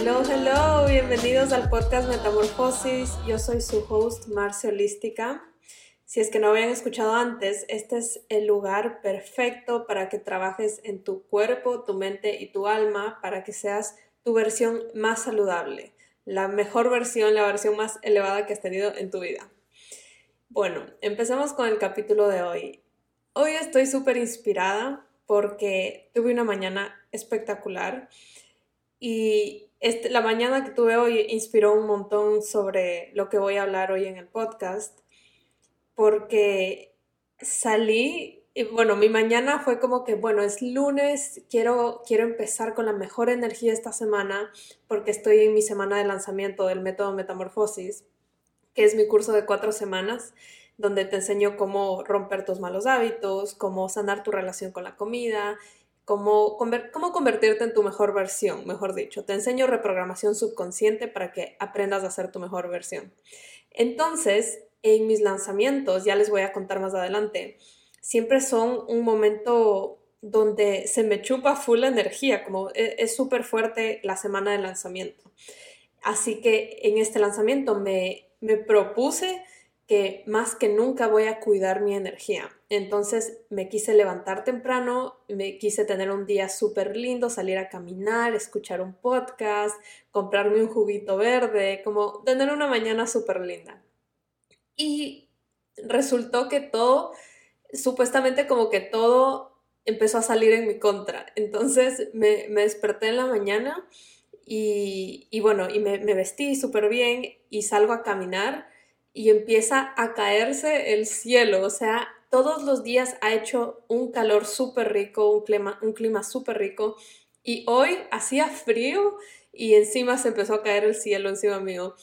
Hello, hello, bienvenidos al podcast Metamorfosis. Yo soy su host, Marcia Holística. Si es que no habían escuchado antes, este es el lugar perfecto para que trabajes en tu cuerpo, tu mente y tu alma para que seas tu versión más saludable, la mejor versión, la versión más elevada que has tenido en tu vida. Bueno, empecemos con el capítulo de hoy. Hoy estoy súper inspirada porque tuve una mañana espectacular y este, la mañana que tuve hoy inspiró un montón sobre lo que voy a hablar hoy en el podcast porque salí y bueno, mi mañana fue como que, bueno, es lunes, quiero, quiero empezar con la mejor energía esta semana porque estoy en mi semana de lanzamiento del método Metamorfosis, que es mi curso de cuatro semanas donde te enseño cómo romper tus malos hábitos, cómo sanar tu relación con la comida, cómo, cómo convertirte en tu mejor versión, mejor dicho. Te enseño reprogramación subconsciente para que aprendas a ser tu mejor versión. Entonces, en mis lanzamientos, ya les voy a contar más adelante, siempre son un momento donde se me chupa full energía, como e, es súper fuerte la semana de lanzamiento. Así que en este lanzamiento me, me propuse que más que nunca voy a cuidar mi energía. Entonces me quise levantar temprano, me quise tener un día súper lindo, salir a caminar, escuchar un podcast, comprarme un juguito verde, como tener una mañana súper linda. Y resultó que todo, supuestamente como que todo empezó a salir en mi contra. Entonces me, desperté en la mañana y, bueno, y me, me vestí súper bien y salgo a caminar y empieza a caerse el cielo, o sea, todos los días ha hecho un calor súper rico, un clima, un clima súper rico y hoy hacía frío y encima se empezó a caer el cielo encima mío.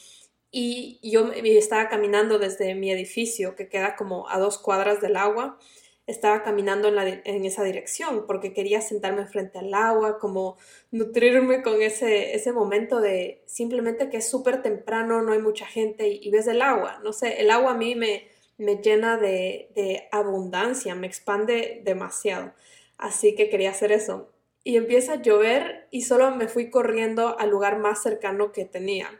Y yo estaba caminando desde mi edificio, que queda como a dos cuadras del agua, estaba caminando en, esa dirección porque quería sentarme frente al agua, como nutrirme con ese, ese momento de simplemente que es súper temprano, no hay mucha gente y, ves el agua. No sé, el agua a mí me, me llena de, de abundancia, me expande demasiado. Así que quería hacer eso. Y empieza a llover y solo me fui corriendo al lugar más cercano que tenía.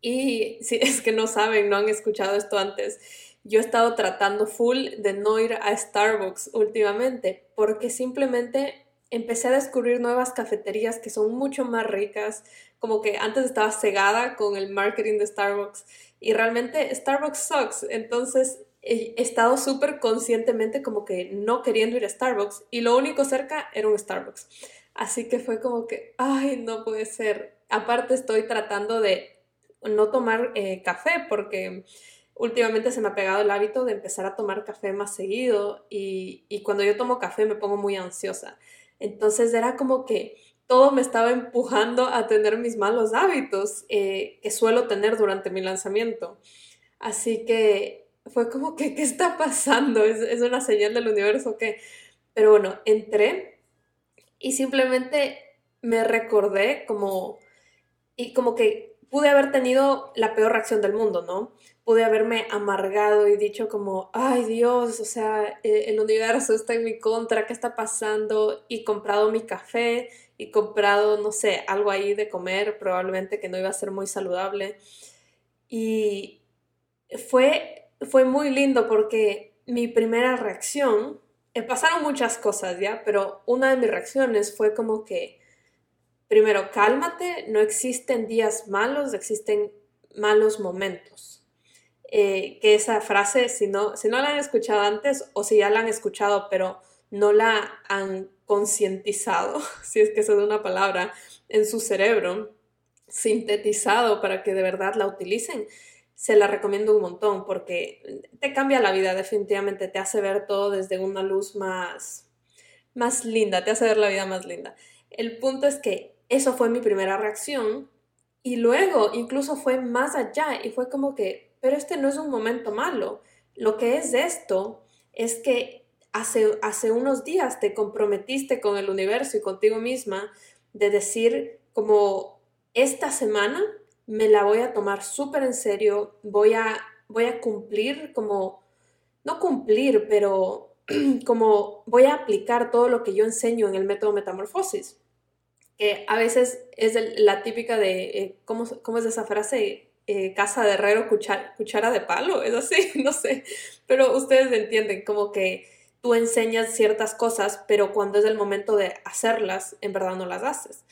Y si es que no saben, no han escuchado esto antes, yo he estado tratando full de no ir a Starbucks últimamente porque simplemente empecé a descubrir nuevas cafeterías que son mucho más ricas, como que antes estaba cegada con el marketing de Starbucks y realmente Starbucks sucks, entonces he estado súper conscientemente como que no queriendo ir a Starbucks y lo único cerca era un Starbucks. Así que fue como que, ay, no puede ser. Aparte estoy tratando de no tomar eh, café porque últimamente se me ha pegado el hábito de empezar a tomar café más seguido y, cuando yo tomo café me pongo muy ansiosa. Entonces era como que todo me estaba empujando a tener mis malos hábitos eh, que suelo tener durante mi lanzamiento. Así que fue como que, ¿qué está pasando? ¿Es, es una señal del universo que... Pero bueno, entré y simplemente me recordé como... Y como que pude haber tenido la peor reacción del mundo, ¿no? Pude haberme amargado y dicho como, ay Dios, o sea, eh, el universo está en mi contra, ¿qué está pasando? Y comprado mi café y comprado, no sé, algo ahí de comer, probablemente que no iba a ser muy saludable. Y fue, fue muy lindo porque mi primera reacción, eh, pasaron muchas cosas, ¿ya? Pero una de mis reacciones fue como que, primero, cálmate, no existen días malos, existen malos momentos eh, que esa frase, si no, si no la han escuchado antes o si ya la han escuchado pero no la han concientizado, si es que se da una palabra, en su cerebro, sintetizado para que de verdad la utilicen, se la recomiendo un montón porque te cambia la vida definitivamente, te hace ver todo desde una luz más, más linda, te hace ver la vida más linda. El punto es que eso fue mi primera reacción y luego incluso fue más allá y fue como que pero este no es un momento malo. Lo que es esto es que hace, hace unos días te comprometiste con el universo y contigo misma de decir como esta semana me la voy a tomar súper en serio, voy a, voy a cumplir como, no cumplir, pero como voy a aplicar todo lo que yo enseño en el método metamorfosis. que a veces es la típica de, eh, ¿cómo, ¿cómo, es esa frase? Eh, casa de herrero, cuchara, de palo, es así, no sé, pero ustedes entienden, como que tú enseñas ciertas cosas, pero cuando es el momento de hacerlas, en verdad no las haces.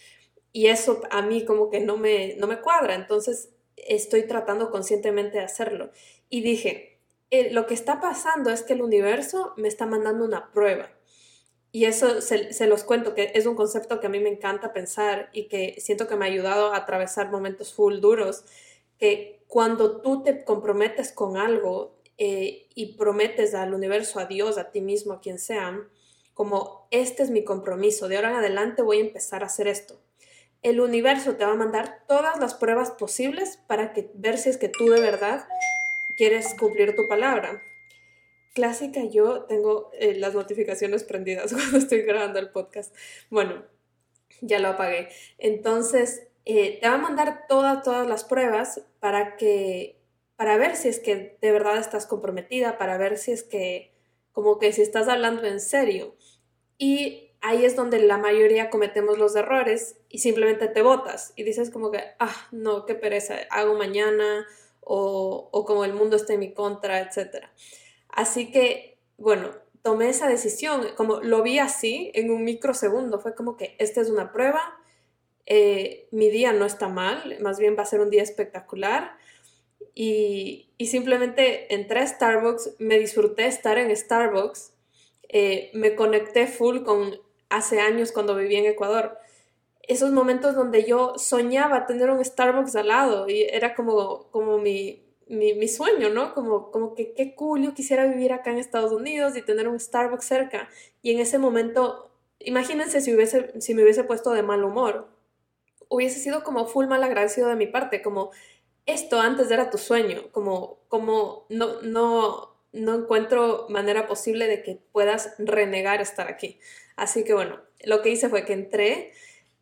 Y eso a mí como que no me, no me cuadra, entonces estoy tratando conscientemente de hacerlo. Y dije, eh, lo que está pasando es que el universo me está mandando una prueba. Y eso se, se, los cuento, que es un concepto que a mí me encanta pensar y que siento que me ha ayudado a atravesar momentos full duros, que cuando tú te comprometes con algo eh, y prometes al universo, a Dios, a ti mismo, a quien sea, como este es mi compromiso, de ahora en adelante voy a empezar a hacer esto. El universo te va a mandar todas las pruebas posibles para que ver si es que tú de verdad quieres cumplir tu palabra. Clásica, yo tengo eh, las notificaciones prendidas cuando estoy grabando el podcast. Bueno, ya lo apagué. Entonces, eh, te va a mandar todas, todas las pruebas para que para ver si es que de verdad estás comprometida, para ver si es que, como que si estás hablando en serio. Y ahí es donde la mayoría cometemos los errores y simplemente te botas y dices como que, ah, no, qué pereza, hago mañana o, o como el mundo está en mi contra, etc. Así que, bueno, tomé esa decisión, como lo vi así en un microsegundo, fue como que esta es una prueba, eh, mi día no está mal, más bien va a ser un día espectacular y, simplemente entré a Starbucks, me disfruté estar en Starbucks, eh, me conecté full con hace años cuando viví en Ecuador. Esos momentos donde yo soñaba tener un Starbucks al lado y era como, como mi, mi, sueño, ¿no? Como, como que qué cool, yo quisiera vivir acá en Estados Unidos y tener un Starbucks cerca. Y en ese momento, imagínense si, hubiese, si me hubiese puesto de mal humor. Hubiese sido como full mal agradecido de mi parte, como esto antes era tu sueño, como, como no, no, no encuentro manera posible de que puedas renegar estar aquí. Así que bueno, lo que hice fue que entré,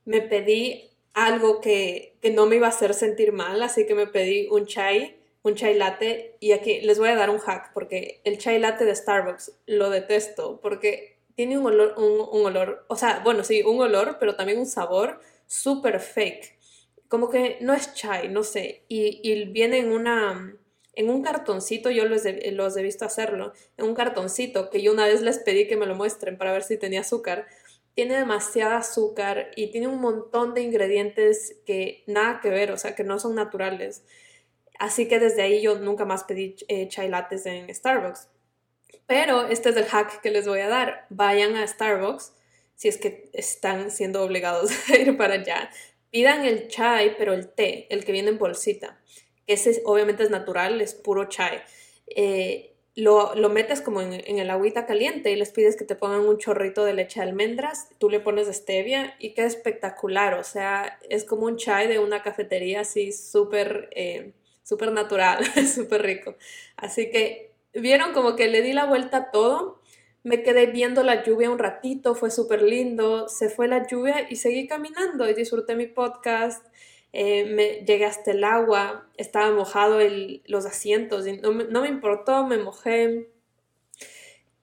me pedí algo que, que no me iba a hacer sentir mal, así que me pedí un chai, un chai latte, y aquí les voy a dar un hack, porque el chai latte de Starbucks lo detesto, porque tiene un olor, un, un olor, o sea, bueno, sí, un olor, pero también un sabor súper fake como que no es chai, no sé, y, viene en una, en un cartoncito, yo los he, los he visto hacerlo, en un cartoncito que yo una vez les pedí que me lo muestren para ver si tenía azúcar. Tiene demasiada azúcar y tiene un montón de ingredientes que nada que ver, o sea, que no son naturales. Así que desde ahí yo nunca más pedí eh, chai lattes en Starbucks. Pero este es el hack que les voy a dar. Vayan a Starbucks si es que están siendo obligados a ir para allá. Pidan el chai, pero el té, el que viene en bolsita. Ese obviamente es natural, es puro chai. Eh, lo, metes como en, el agüita caliente y les pides que te pongan un chorrito de leche de almendras, tú le pones stevia y queda espectacular, o sea, es como un chai de una cafetería así súper eh, súper natural, súper rico. Así que vieron como que le di la vuelta a todo me quedé viendo la lluvia un ratito, fue súper lindo, se fue la lluvia y seguí caminando y disfruté mi podcast, eh, me, llegué hasta el agua, estaba mojado el, los asientos y no me, importó, me mojé.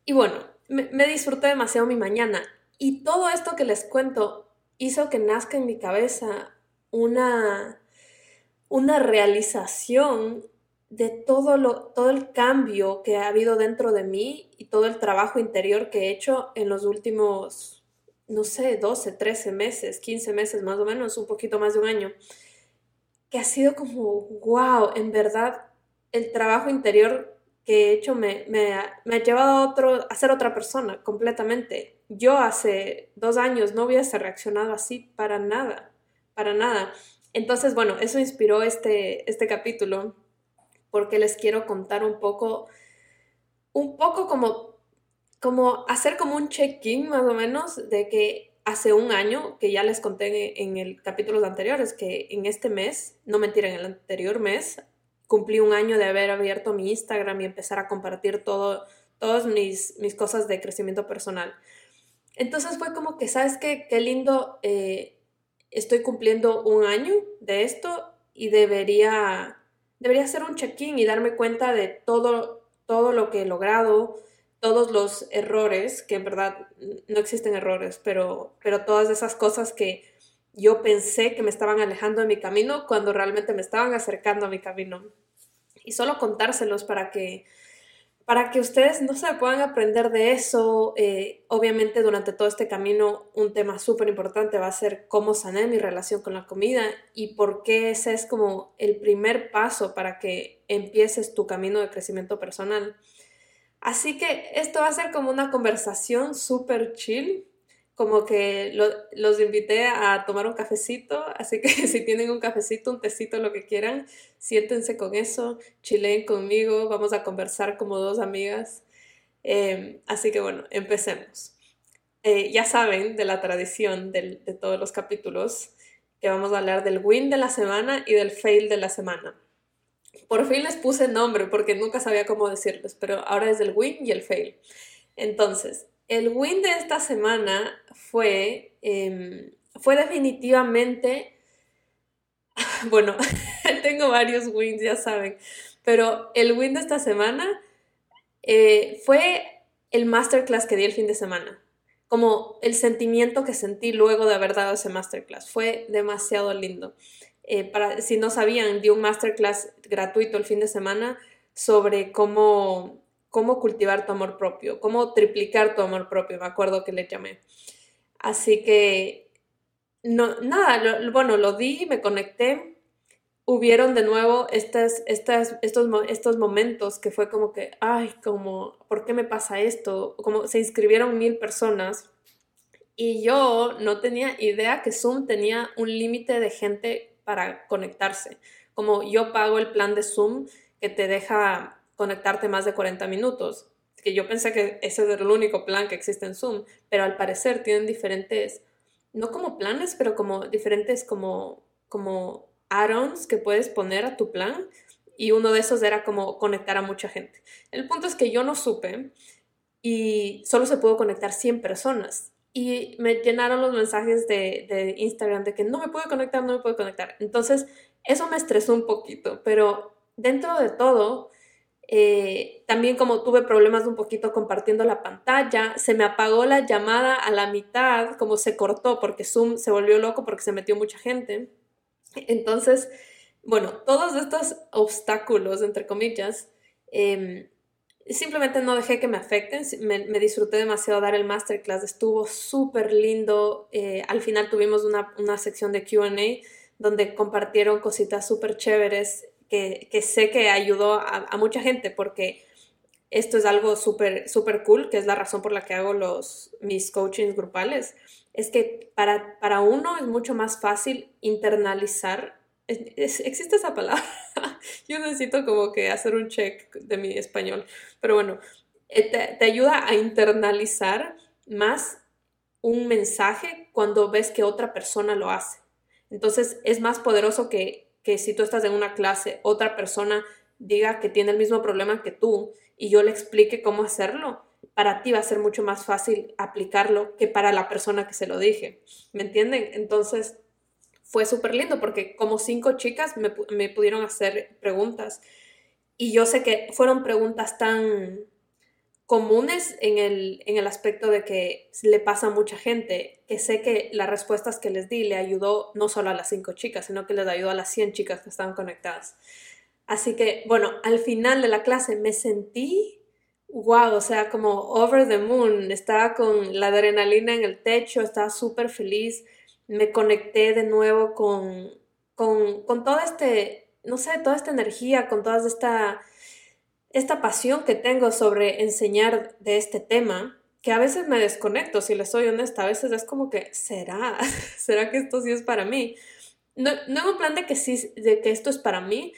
Y bueno, me, me disfruté demasiado mi mañana y todo esto que les cuento hizo que nazca en mi cabeza una, una realización de todo, lo, todo el cambio que ha habido dentro de mí y todo el trabajo interior que he hecho en los últimos, no sé, 12, 13 meses, 15 meses más o menos, un poquito más de un año, que ha sido como, wow, en verdad, el trabajo interior que he hecho me, me, me ha llevado a, otro, a ser otra persona completamente. Yo hace dos años no hubiese reaccionado así para nada, para nada. Entonces, bueno, eso inspiró este, este capítulo porque les quiero contar un poco, un poco como, como hacer como un check-in más o menos de que hace un año, que ya les conté en, el capítulos anteriores, que en este mes, no mentira, en el anterior mes, cumplí un año de haber abierto mi Instagram y empezar a compartir todo, todas mis, mis cosas de crecimiento personal. Entonces fue como que, ¿sabes qué? Qué lindo, eh, estoy cumpliendo un año de esto y debería debería hacer un check-in y darme cuenta de todo, todo lo que he logrado, todos los errores, que en verdad no existen errores, pero, pero todas esas cosas que, yo pensé que me estaban alejando de mi camino cuando realmente me estaban acercando a mi camino. Y solo contárselos para que para que ustedes no se puedan aprender de eso, eh, obviamente durante todo este camino un tema súper importante va a ser cómo sané mi relación con la comida y por qué ese es como el primer paso para que empieces tu camino de crecimiento personal. Así que esto va a ser como una conversación súper chill, como que los invité a tomar un cafecito, así que si tienen un cafecito, un tecito, lo que quieran, siéntense con eso, chileen conmigo, vamos a conversar como dos amigas. Em, así que bueno, empecemos. Eh, ya saben de la tradición de todos los capítulos que vamos a hablar del win de la semana y del fail de la semana. Por fin les puse nombre porque nunca sabía cómo decirles, pero ahora es el win y el fail. Entonces, el win de esta semana fue, em, fue definitivamente, bueno, tengo varios wins, ya saben, pero el win de esta semana eh, fue el masterclass que di el fin de semana. Como el sentimiento que sentí luego de haber dado ese masterclass. Fue demasiado lindo. Eh, para, si no sabían, di un masterclass gratuito el fin de semana sobre cómo cómo cultivar tu amor propio, cómo triplicar tu amor propio, me acuerdo que le llamé. Así que, no, nada, bueno, lo di, me conecté, hubieron de nuevo estas, estas, estos, estos momentos que fue como que, ay, como, ¿por qué me pasa esto? Como se inscribieron mil personas y yo no tenía idea que Zoom tenía un límite de gente para conectarse. Como yo pago el plan de Zoom que te deja conectarte más de 40 minutos. Que yo pensé que ese era el único plan que existe en Zoom, pero al parecer tienen diferentes, no como planes, pero como diferentes como, como add-ons que puedes poner a tu plan y uno de esos era como conectar a mucha gente. El punto es que yo no supe y solo se pudo conectar 100 personas. Y me llenaron los mensajes de, de, Instagram de que no me puedo conectar, no me puedo conectar. Entonces, eso me estresó un poquito, pero dentro de todo, eh, también como tuve problemas un poquito compartiendo la pantalla, se me apagó la llamada a la mitad, como se cortó porque Zoom se volvió loco porque se metió mucha gente. Entonces, bueno, todos estos obstáculos, entre comillas, em, simplemente no dejé que me afecten, me, disfruté demasiado dar el masterclass, estuvo súper lindo, eh, al final tuvimos una, una sección de QA donde compartieron cositas súper chéveres que, sé que ayudó a, mucha gente porque esto es algo súper super cool, que es la razón por la que hago los, mis coachings grupales, es que para, para uno es mucho más fácil internalizar, existe esa palabra, yo necesito como que hacer un check de mi español, pero bueno, eh, te ayuda a internalizar más un mensaje cuando ves que otra persona lo hace. Entonces es más poderoso que que si tú estás en una clase, otra persona diga que tiene el mismo problema que tú y yo le explique cómo hacerlo, para ti va a ser mucho más fácil aplicarlo que para la persona que se lo dije. ¿Me entienden? Entonces fue súper lindo porque como cinco chicas me, me pudieron hacer preguntas y yo sé que fueron preguntas tan comunes en el, en el aspecto de que le pasa a mucha gente, que sé que las respuestas que les di le ayudó no solo a las cinco chicas, sino que les ayudó a las 100 chicas que estaban conectadas. Así que, bueno, al final de la clase me sentí, wow, o sea, como over the moon, estaba con la adrenalina en el techo, estaba súper feliz, me conecté de nuevo con, con, con todo este, no sé, toda esta energía, con toda esta esta pasión que tengo sobre enseñar de este tema, que a veces me desconecto, si les soy honesta, a veces es como que, ¿será? ¿Será que esto sí es para mí? No, no en un plan de que sí, de que esto es para mí,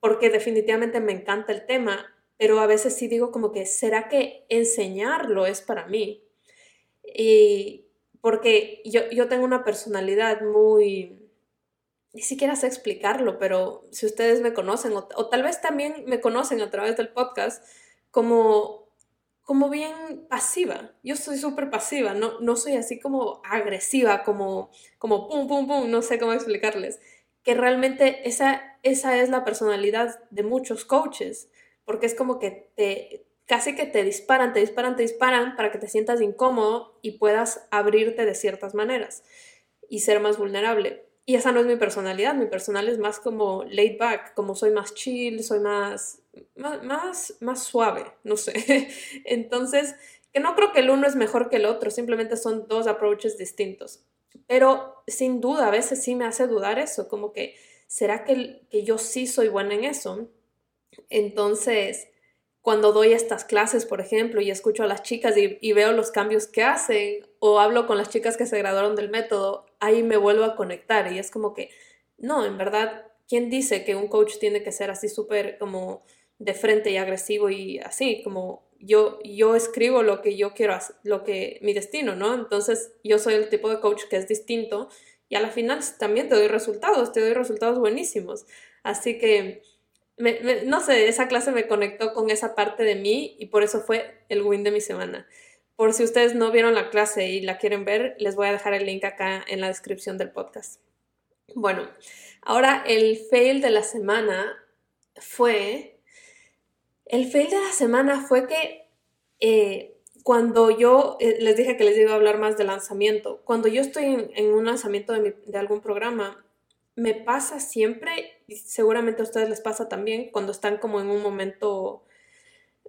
porque definitivamente me encanta el tema, pero a veces sí digo como que, ¿será que enseñarlo es para mí? Y porque yo, yo tengo una personalidad muy, ni siquiera sé explicarlo, pero si ustedes me conocen o, tal vez también me conocen a través del podcast como, como bien pasiva. Yo soy súper pasiva, no, no soy así como agresiva, como, como pum, pum, pum, no sé cómo explicarles. Que realmente esa, esa es la personalidad de muchos coaches, porque es como que te, casi que te disparan, te disparan, te disparan para que te sientas incómodo y puedas abrirte de ciertas maneras. y ser más vulnerable. Y esa no es mi personalidad, mi personalidad es más como laid back, como soy más chill, soy más, más, más, suave, no sé. Entonces, que no creo que el uno es mejor que el otro, simplemente son dos approaches distintos. Pero sin duda, a veces sí me hace dudar eso, como que, ¿será que, que yo sí soy buena en eso? Entonces, cuando doy estas clases, por ejemplo, y escucho a las chicas y, veo los cambios que hacen, o hablo con las chicas que se graduaron del método, ahí me vuelvo a conectar y es como que, no, en verdad, ¿quién dice que un coach tiene que ser así súper como de frente y agresivo y así, como yo, yo escribo lo que yo quiero, lo que mi destino, ¿no? Entonces yo soy el tipo de coach que es distinto y a la final también te doy resultados, te doy resultados buenísimos. Así que no sé, esa clase me conectó con esa parte de mí y por eso fue el win de mi semana. Por si ustedes no vieron la clase y la quieren ver, les voy a dejar el link acá en la descripción del podcast. Bueno, ahora el fail de la semana fue... El fail de la semana fue que eh, cuando yo eh, les dije que les iba a hablar más de lanzamiento, cuando yo estoy en, un lanzamiento de, de algún programa, me pasa siempre, y seguramente a ustedes les pasa también, cuando están como en un momento,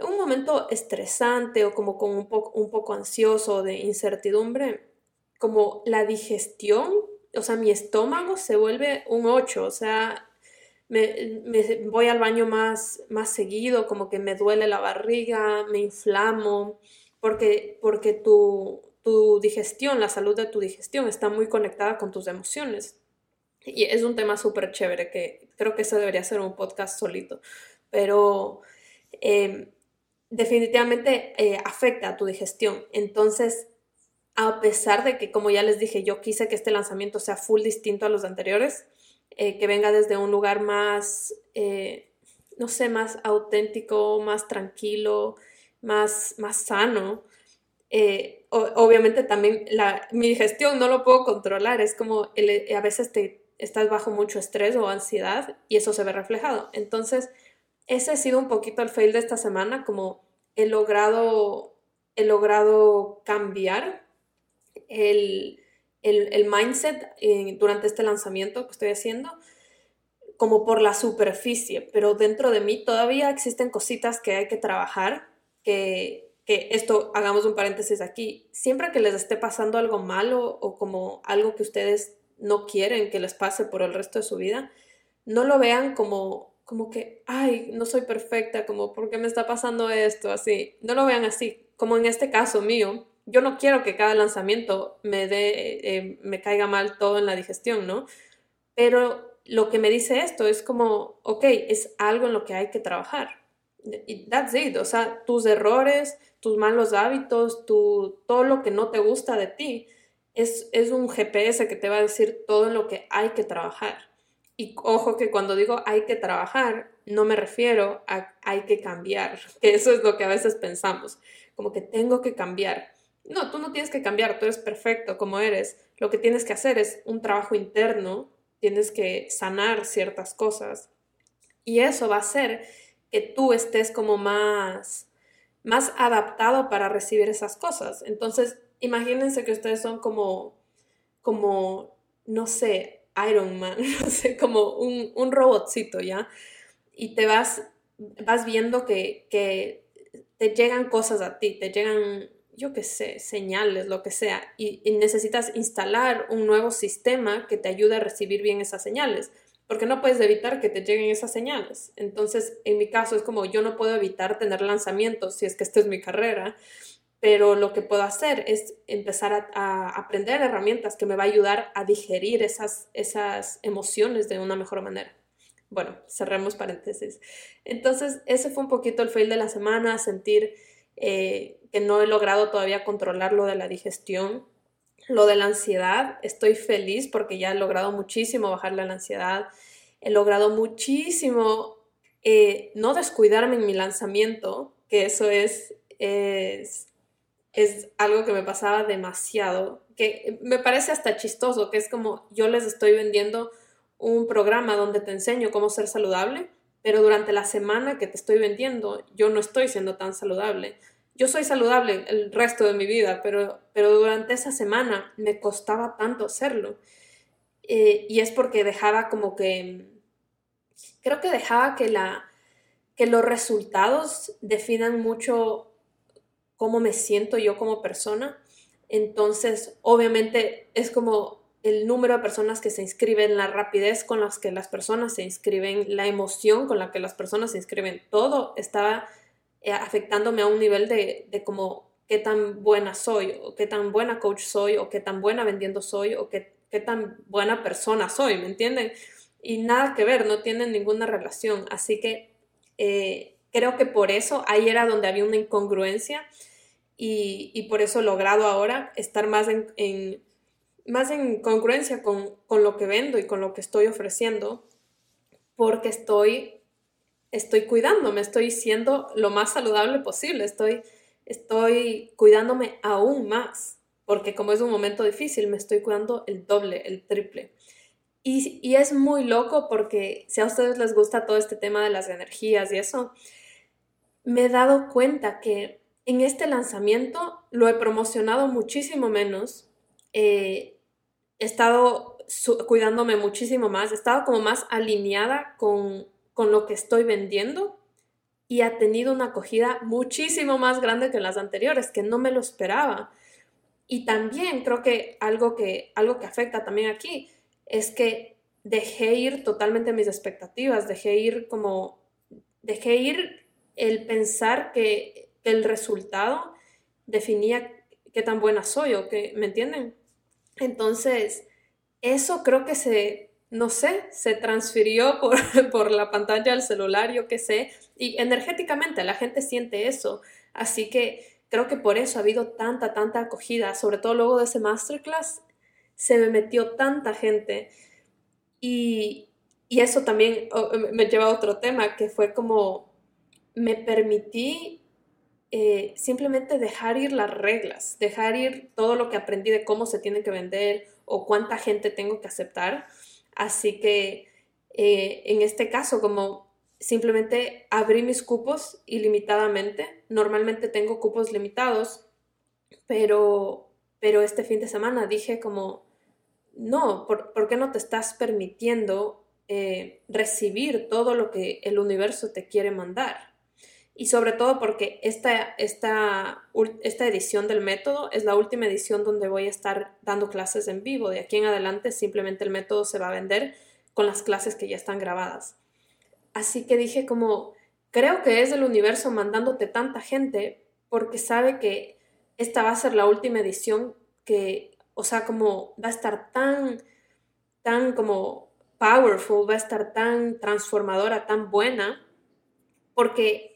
un momento estresante o como con un poco, un poco ansioso de incertidumbre, como la digestión, o sea, mi estómago se vuelve un 8, o sea, me, voy al baño más, más seguido, como que me duele la barriga, me inflamo, porque, porque tu, tu digestión, la salud de tu digestión está muy conectada con tus emociones. Y es un tema súper chévere que creo que eso debería ser un podcast solito. Pero em, definitivamente eh, afecta a tu digestión. Entonces, a pesar de que, como ya les dije, yo quise que este lanzamiento sea full distinto a los anteriores, eh, que venga desde un lugar más, eh, no sé, más auténtico, más tranquilo, más, más sano. obviamente también la, mi digestión no lo puedo controlar, es como a veces te, estás bajo mucho estrés o ansiedad y eso se ve reflejado. Entonces, ese ha sido un poquito el fail de esta semana, como he logrado, he logrado cambiar el, mindset eh, durante este lanzamiento que estoy haciendo como por la superficie, pero dentro de mí todavía existen cositas que hay que trabajar, que, que esto, hagamos un paréntesis aquí, siempre que les esté pasando algo malo o como algo que ustedes no quieren que les pase por el resto de su vida, no lo vean como, como que, ay, no soy perfecta, como, ¿por qué me está pasando esto? Así, no lo vean así, como en este caso mío, yo no quiero que cada lanzamiento me dé, eh, me caiga mal todo en la digestión, ¿no? Pero lo que me dice esto es como, ok, es algo en lo que hay que trabajar. Y that's it, o sea, tus errores, tus malos hábitos, tu, todo lo que no te gusta de ti, es, un GPS que te va a decir todo en lo que hay que trabajar. Y ojo que cuando digo hay que trabajar, no me refiero a hay que cambiar, que eso es lo que a veces pensamos, como que tengo que cambiar. No, tú no tienes que cambiar, tú eres perfecto como eres. Lo que tienes que hacer es un trabajo interno, tienes que sanar ciertas cosas y eso va a hacer que tú estés como más más adaptado para recibir esas cosas. Entonces, imagínense que ustedes son como, como, no sé, Iron Man, no sé, como un, un robotcito, ¿ya? Y te vas, vas viendo que, que te llegan cosas a ti, te llegan, yo qué sé, señales, lo que sea, y, y, necesitas instalar un nuevo sistema que te ayude a recibir bien esas señales, porque no puedes evitar que te lleguen esas señales. Entonces, en mi caso es como yo no puedo evitar tener lanzamientos si es que esta es mi carrera, pero lo que puedo hacer es empezar a, aprender herramientas que me va a ayudar a digerir esas, esas emociones de una mejor manera. Bueno, cerremos paréntesis. Entonces, ese fue un poquito el fail de la semana, sentir eh, que no he logrado todavía controlar lo de la digestión, lo de la ansiedad. Estoy feliz porque ya he logrado muchísimo bajar la ansiedad, he logrado muchísimo eh, no descuidarme en mi lanzamiento, que eso es, es es algo que me pasaba demasiado, que me parece hasta chistoso, que es como yo les estoy vendiendo un programa donde te enseño cómo ser saludable, pero durante la semana que te estoy vendiendo yo no estoy siendo tan saludable. yo soy saludable el resto de mi vida, pero, pero durante esa semana me costaba tanto hacerlo. Eh, y es porque dejaba como que, creo que dejaba que, la, que los resultados definan mucho cómo me siento yo como persona. Entonces, obviamente es como el número de personas que se inscriben, la rapidez con las que las personas se inscriben, la emoción con la que las personas se inscriben, todo estaba eh, afectándome a un nivel de, de como qué tan buena soy, o qué tan buena coach soy, o qué tan buena vendiendo soy, o qué, qué tan buena persona soy, ¿me entienden? Y nada que ver, no tienen ninguna relación. Así que eh, creo que por eso ahí era donde había una incongruencia y, y por eso he logrado ahora estar más en, en más en congruencia con, con, lo que vendo y con lo que estoy ofreciendo, porque estoy estoy cuidándome, estoy siendo lo más saludable posible, estoy, estoy cuidándome aún más, porque como es un momento difícil, me estoy cuidando el doble, el triple. Y, y es muy loco porque si a ustedes les gusta todo este tema de las energías y eso, me he dado cuenta que en este lanzamiento lo he promocionado muchísimo menos, eh, he estado cuidándome muchísimo más, he estado como más alineada con con lo que estoy vendiendo y ha tenido una acogida muchísimo más grande que las anteriores, que no me lo esperaba. Y también creo que algo que, algo que afecta también aquí es que dejé ir totalmente mis expectativas, dejé ir como, dejé ir el pensar que, el resultado definía qué tan buena soy o que, ¿me entienden? Entonces, eso creo que se no sé, se transfirió por, por, la pantalla del celular, yo qué sé, y energéticamente la gente siente eso. Así que creo que por eso ha habido tanta, tanta acogida, sobre todo luego de ese masterclass, se me metió tanta gente. Y, y eso también me lleva a otro tema, que fue como me permití eh, simplemente dejar ir las reglas, dejar ir todo lo que aprendí de cómo se tiene que vender o cuánta gente tengo que aceptar Así que eh, en este caso, como simplemente abrí mis cupos ilimitadamente, normalmente tengo cupos limitados, pero, pero este fin de semana dije como, no, ¿por, qué no te estás permitiendo eh, recibir todo lo que el universo te quiere mandar? Y sobre todo porque esta, esta, esta edición del método es la última edición donde voy a estar dando clases en vivo. De aquí en adelante simplemente el método se va a vender con las clases que ya están grabadas. Así que dije como, creo que es el universo mandándote tanta gente porque sabe que esta va a ser la última edición que, o sea, como va a estar tan, tan como powerful, va a estar tan transformadora, tan buena, porque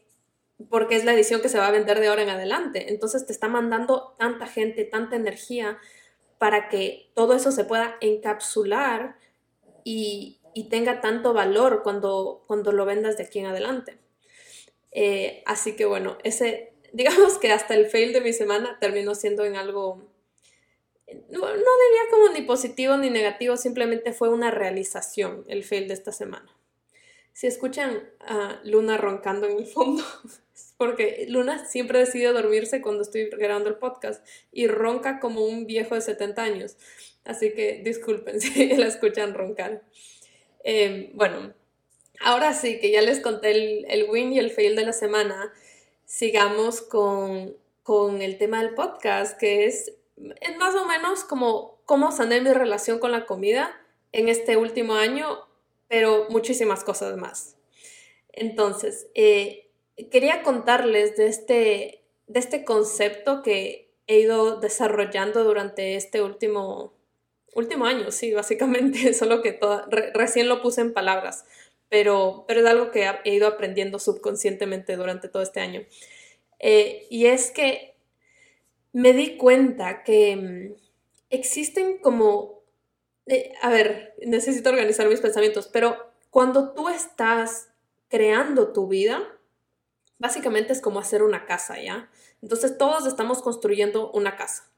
porque es la edición que se va a vender de ahora en adelante. Entonces te está mandando tanta gente, tanta energía para que todo eso se pueda encapsular y, tenga tanto valor cuando, cuando lo vendas de aquí en adelante. Eh, así que bueno, ese, digamos que hasta el fail de mi semana terminó siendo en algo, no, no diría como ni positivo ni negativo, simplemente fue una realización el fail de esta semana. Si escuchan a Luna roncando en el fondo, porque Luna siempre decide dormirse cuando estoy grabando el podcast y ronca como un viejo de 70 años. Así que disculpen si la escuchan roncar. Em, bueno, ahora sí que ya les conté el, el, win y el fail de la semana, sigamos con, con el tema del podcast, que es, es más o menos como cómo sané mi relación con la comida en este último año, pero muchísimas cosas más. Entonces, eh, quería contarles de este, de este concepto que he ido desarrollando durante este último, último año, sí, básicamente, solo que recién lo puse en palabras, pero, pero es algo que he ido aprendiendo subconscientemente durante todo este año. Eh, y es que me di cuenta que mm, existen como, eh, a ver, necesito organizar mis pensamientos, pero cuando tú estás creando tu vida, Básicamente es como hacer una casa, ¿ya? Entonces todos estamos construyendo una casa.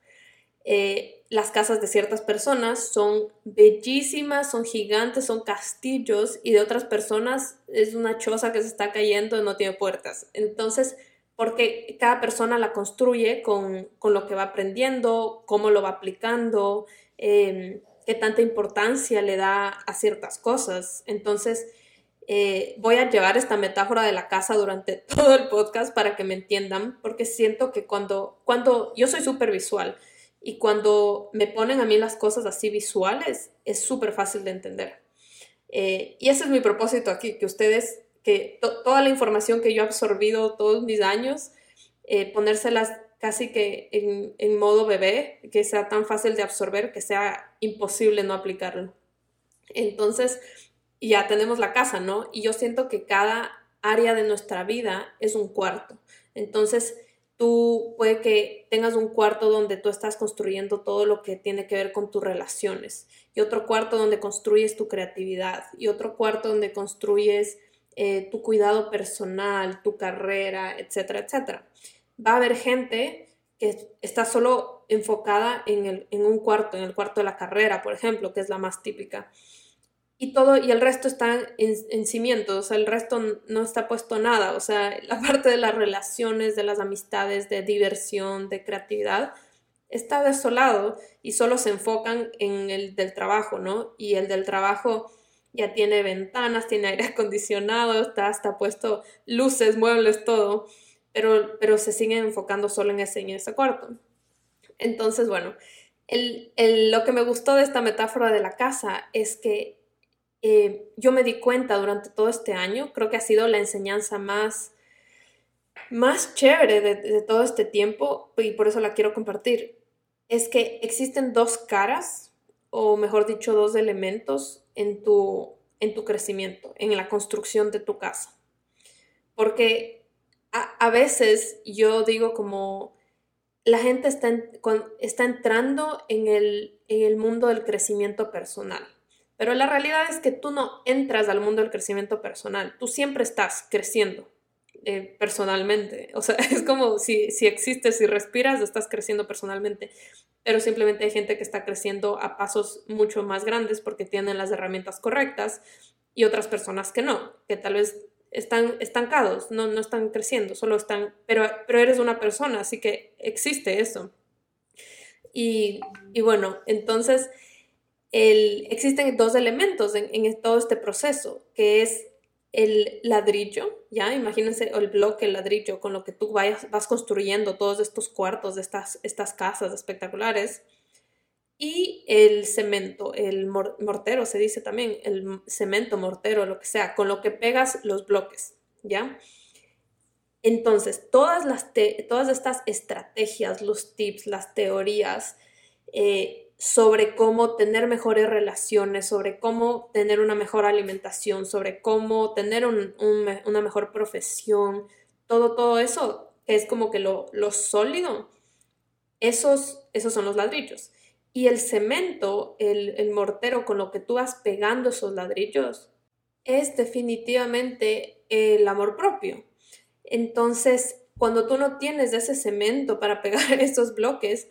Eh, las casas de ciertas personas son bellísimas, son gigantes, son castillos y de otras personas es una choza que se está cayendo y no tiene puertas. Entonces, porque cada persona la construye con, lo que va aprendiendo, cómo lo va aplicando, em, qué tanta importancia le da a ciertas cosas. Entonces, eh, voy a llevar esta metáfora de la casa durante todo el podcast para que me entiendan, porque siento que cuando, cuando yo soy súper visual y cuando me ponen a mí las cosas así visuales, es súper fácil de entender. Eh, y ese es mi propósito aquí, que ustedes, que toda la información que yo he absorbido todos mis años, eh, ponérselas casi que en, en modo bebé, que sea tan fácil de absorber que sea imposible no aplicarlo. Entonces, ya tenemos la casa, ¿no? Y yo siento que cada área de nuestra vida es un cuarto. Entonces, tú puede que tengas un cuarto donde tú estás construyendo todo lo que tiene que ver con tus relaciones y otro cuarto donde construyes tu creatividad y otro cuarto donde construyes eh, tu cuidado personal, tu carrera, etcétera, etcétera. Va a haber gente que está solo enfocada en, el, en un cuarto, en el cuarto de la carrera, por ejemplo, que es la más típica y todo, y el resto está en, en cimientos, o sea, el resto no está puesto nada, o sea, la parte de las relaciones, de las amistades, de diversión, de creatividad, está desolado y solo se enfocan en el del trabajo, ¿no? Y el del trabajo ya tiene ventanas, tiene aire acondicionado, está hasta puesto luces, muebles, todo, pero, pero se siguen enfocando solo en ese, en ese cuarto. Entonces, bueno, el, el, lo que me gustó de esta metáfora de la casa es que eh, yo me di cuenta durante todo este año, creo que ha sido la enseñanza más, más chévere de, todo este tiempo y por eso la quiero compartir, es que existen dos caras, o mejor dicho, dos elementos en tu, en tu crecimiento, en la construcción de tu casa. Porque a, veces yo digo como la gente está, está entrando en el, en el mundo del crecimiento personal pero la realidad es que tú no entras al mundo del crecimiento personal, tú siempre estás creciendo eh, personalmente. O sea, es como si, si existes, si respiras, estás creciendo personalmente. Pero simplemente hay gente que está creciendo a pasos mucho más grandes porque tienen las herramientas correctas y otras personas que no, que tal vez están estancados, no, no están creciendo, solo están, pero, pero eres una persona, así que existe eso. Y, y bueno, entonces existen dos elementos en, todo este proceso, que es el ladrillo, ¿ya? Imagínense el bloque, el ladrillo con lo que tú vayas, vas construyendo todos estos cuartos de estas, estas casas espectaculares. Y el cemento, el mortero se dice también, el cemento, mortero, lo que sea, con lo que pegas los bloques, ¿ya? Entonces, todas, las todas estas estrategias, los tips, las teorías, eh, sobre cómo tener mejores relaciones, sobre cómo tener una mejor alimentación, sobre cómo tener una mejor profesión, todo, todo eso es como que lo, sólido, esos, esos son los ladrillos. Y el cemento, el, mortero con lo que tú vas pegando esos ladrillos, es definitivamente el amor propio. Entonces, cuando tú no tienes ese cemento para pegar esos bloques,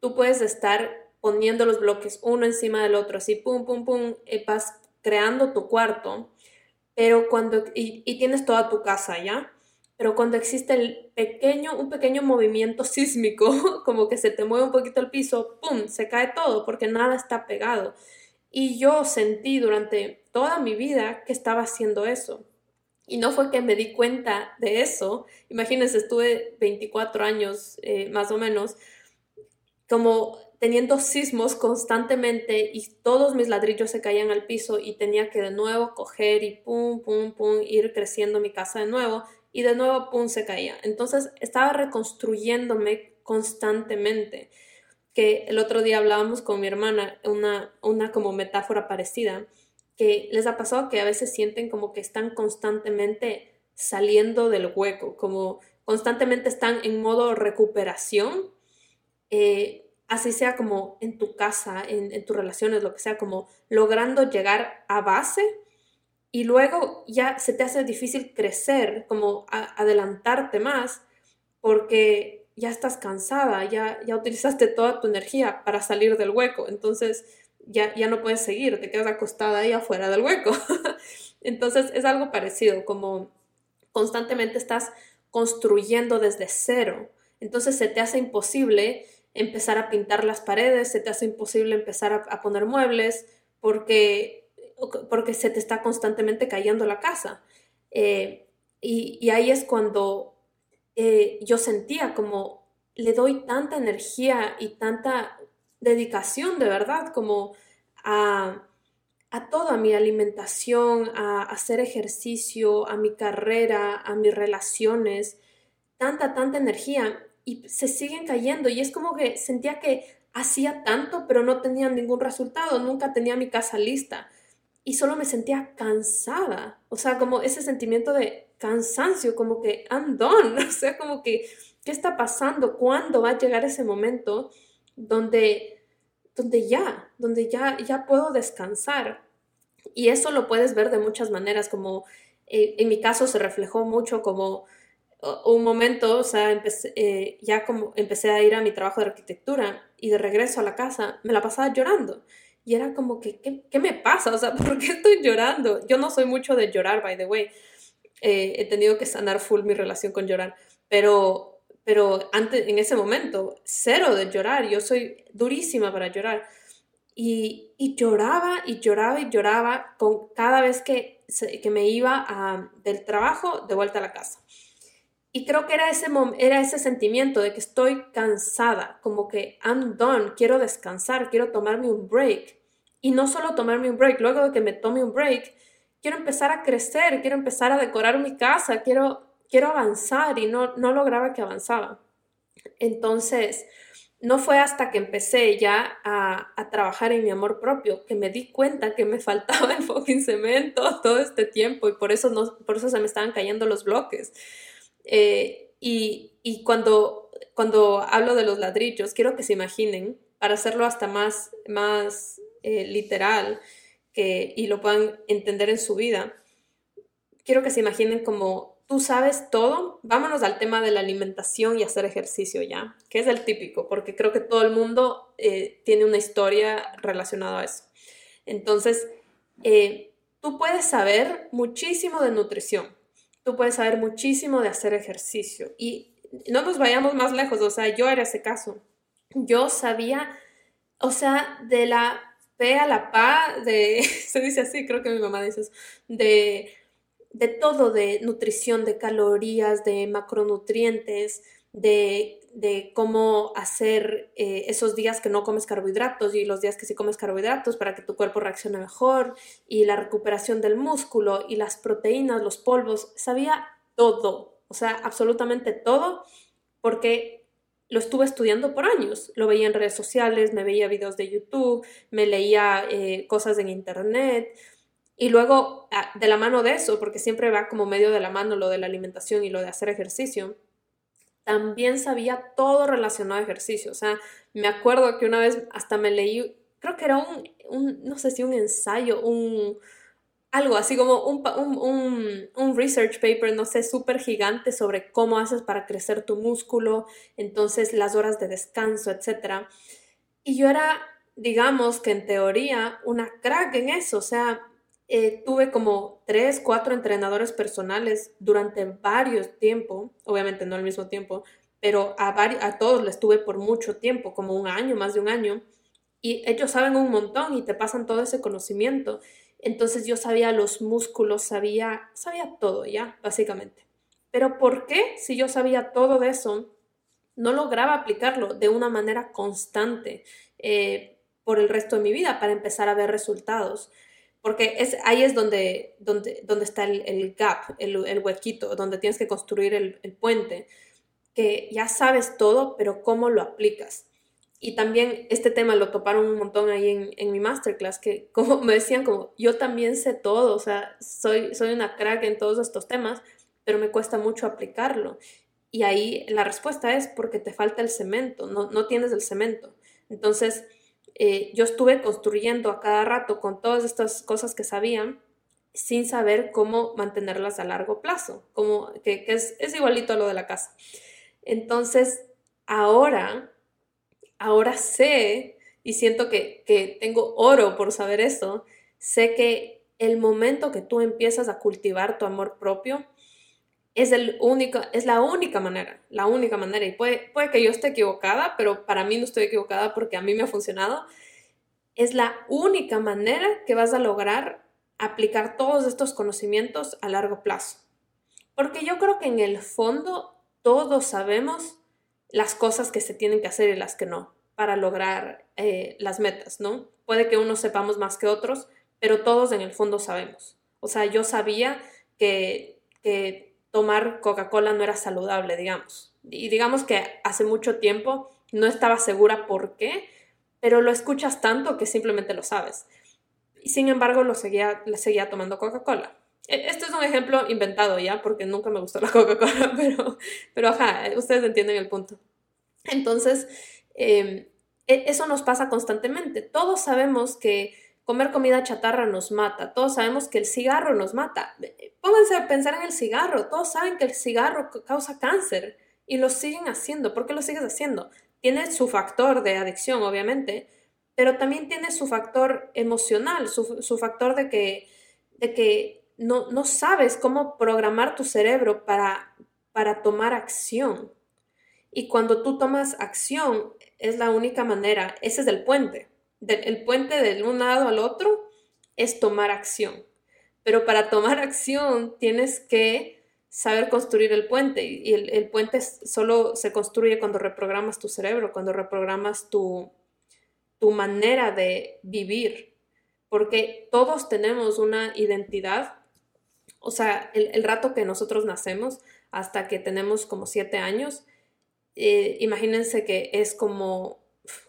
tú puedes estar poniendo los bloques uno encima del otro, así, pum, pum, pum, y vas creando tu cuarto, pero cuando, y, tienes toda tu casa, ¿ya? Pero cuando existe el pequeño, un pequeño movimiento sísmico, como que se te mueve un poquito el piso, ¡pum!, se cae todo porque nada está pegado. Y yo sentí durante toda mi vida que estaba haciendo eso. Y no fue que me di cuenta de eso. Imagínense, estuve 24 años eh, más o menos como teniendo sismos constantemente y todos mis ladrillos se caían al piso y tenía que de nuevo coger y pum, pum, pum, ir creciendo mi casa de nuevo y de nuevo pum se caía. Entonces estaba reconstruyéndome constantemente. Que el otro día hablábamos con mi hermana una, una como metáfora parecida, que les ha pasado que a veces sienten como que están constantemente saliendo del hueco, como constantemente están en modo recuperación. Eh, así sea como en tu casa, en, tus relaciones, lo que sea, como logrando llegar a base y luego ya se te hace difícil crecer, como adelantarte más, porque ya estás cansada, ya, ya utilizaste toda tu energía para salir del hueco, entonces ya, ya no puedes seguir, te quedas acostada ahí afuera del hueco. entonces es algo parecido, como constantemente estás construyendo desde cero. Entonces se te hace imposible empezar a pintar las paredes, se te hace imposible empezar a, poner muebles porque, porque se te está constantemente cayendo la casa. Eh, y, ahí es cuando eh, yo sentía como le doy tanta energía y tanta dedicación de verdad como a, a toda mi alimentación, a hacer ejercicio, a mi carrera, a mis relaciones, tanta, tanta energía y se siguen cayendo y es como que sentía que hacía tanto pero no tenía ningún resultado, nunca tenía mi casa lista y solo me sentía cansada, o sea, como ese sentimiento de cansancio, como que I'm done, o sea, como que, ¿qué está pasando? ¿Cuándo va a llegar ese momento donde, donde ya, donde ya, ya puedo descansar? Y eso lo puedes ver de muchas maneras, como eh, en mi caso se reflejó mucho como un momento, o sea, eh, ya como empecé a ir a mi trabajo de arquitectura y de regreso a la casa me la pasaba llorando. Y era como que, ¿qué, me pasa? O sea, ¿por qué estoy llorando? Yo no soy mucho de llorar, by the way. Eh, he tenido que sanar full mi relación con llorar, pero, pero antes, en ese momento, cero de llorar. Yo soy durísima para llorar. Y, y lloraba y lloraba y lloraba con cada vez que, que me iba a, del trabajo de vuelta a la casa. Y creo que era ese, era ese sentimiento de que estoy cansada, como que I'm done, quiero descansar, quiero tomarme un break. Y no solo tomarme un break, luego de que me tome un break, quiero empezar a crecer, quiero empezar a decorar mi casa, quiero, quiero avanzar y no, no lograba que avanzaba. Entonces, no fue hasta que empecé ya a, a, trabajar en mi amor propio que me di cuenta que me faltaba el fucking cemento todo este tiempo y por eso, no, por eso se me estaban cayendo los bloques. Eh, y, cuando, cuando hablo de los ladrillos, quiero que se imaginen, para hacerlo hasta más, más eh, literal que, y lo puedan entender en su vida, quiero que se imaginen como tú sabes todo, vámonos al tema de la alimentación y hacer ejercicio ya, que es el típico, porque creo que todo el mundo eh, tiene una historia relacionada a eso. Entonces, tú puedes saber muchísimo de nutrición, tú puedes saber muchísimo de hacer ejercicio. Y no nos vayamos más lejos, o sea, yo era ese caso. Yo sabía, o sea, de la P a la PA, de, se dice así, creo que mi mamá dice eso, de, de todo, de nutrición, de calorías, de macronutrientes, de de cómo hacer eh, esos días que no comes carbohidratos y los días que sí comes carbohidratos para que tu cuerpo reaccione mejor y la recuperación del músculo y las proteínas, los polvos, sabía todo, o sea, absolutamente todo porque lo estuve estudiando por años, lo veía en redes sociales, me veía videos de YouTube, me leía eh, cosas en internet. Y luego ah, de la mano de eso, porque siempre va como medio de la mano lo de la alimentación y lo de hacer ejercicio también sabía todo relacionado a ejercicio. O sea, me acuerdo que una vez hasta me leí, creo que era un, no sé si un ensayo, un, algo así como un, un, un research paper, no sé, súper gigante sobre cómo haces para crecer tu músculo, entonces las horas de descanso, etc. Y yo era, digamos que en teoría, una crack en eso, o sea, eh, tuve como tres, cuatro entrenadores personales durante varios tiempo, obviamente no al mismo tiempo, pero a, a todos les tuve por mucho tiempo, como un año, más de un año, y ellos saben un montón y te pasan todo ese conocimiento. Entonces yo sabía los músculos, sabía, sabía todo ya, básicamente. Pero ¿por qué si yo sabía todo de eso, no lograba aplicarlo de una manera constante eh, por el resto de mi vida para empezar a ver resultados? Porque ahí es donde, donde, donde está el, gap, el, el, huequito, donde tienes que construir el, el, puente, que ya sabes todo, pero cómo lo aplicas. Y también este tema lo toparon un montón ahí en, en mi masterclass, que como me decían, como yo también sé todo, o sea, soy, soy una crack en todos estos temas, pero me cuesta mucho aplicarlo. Y ahí la respuesta es porque te falta el cemento, no, no tienes el cemento. Entonces, eh, yo estuve construyendo a cada rato con todas estas cosas que sabían sin saber cómo mantenerlas a largo plazo, como que, es, igualito a lo de la casa. Entonces, ahora, ahora sé y siento que, que tengo oro por saber eso, sé que el momento que tú empiezas a cultivar tu amor propio, es, el único, es la única manera, la única manera. Y puede, puede que yo esté equivocada, pero para mí no estoy equivocada porque a mí me ha funcionado. Es la única manera que vas a lograr aplicar todos estos conocimientos a largo plazo. Porque yo creo que en el fondo todos sabemos las cosas que se tienen que hacer y las que no para lograr eh, las metas, ¿no? Puede que unos sepamos más que otros, pero todos en el fondo sabemos. O sea, yo sabía que, que tomar Coca-Cola no era saludable, digamos. Y digamos que hace mucho tiempo no estaba segura por qué, pero lo escuchas tanto que simplemente lo sabes. Y sin embargo, lo seguía, seguía tomando Coca-Cola. E, este es un ejemplo inventado ya, porque nunca me gustó la Coca-Cola, pero, pero ajá, ustedes entienden el punto. Entonces, em, e, eso nos pasa constantemente. Todos sabemos que comer comida chatarra nos mata, todos sabemos que el cigarro nos mata. Pónganse a pensar en el cigarro, todos saben que el cigarro causa cáncer y lo siguen haciendo. ¿Por qué lo sigues haciendo? Tiene su factor de adicción, obviamente, pero también tiene su factor emocional, su, factor de que, de que no, no, sabes cómo programar tu cerebro para, para tomar acción. Y cuando tú tomas acción, es la única manera, ese es el puente. El puente de un lado al otro es tomar acción. Pero para tomar acción tienes que saber construir el puente y el, puente solo se construye cuando reprogramas tu cerebro, cuando reprogramas tu, tu manera de vivir, porque todos tenemos una identidad, o sea, el, rato que nosotros nacemos hasta que tenemos como siete años, eh, imagínense que es como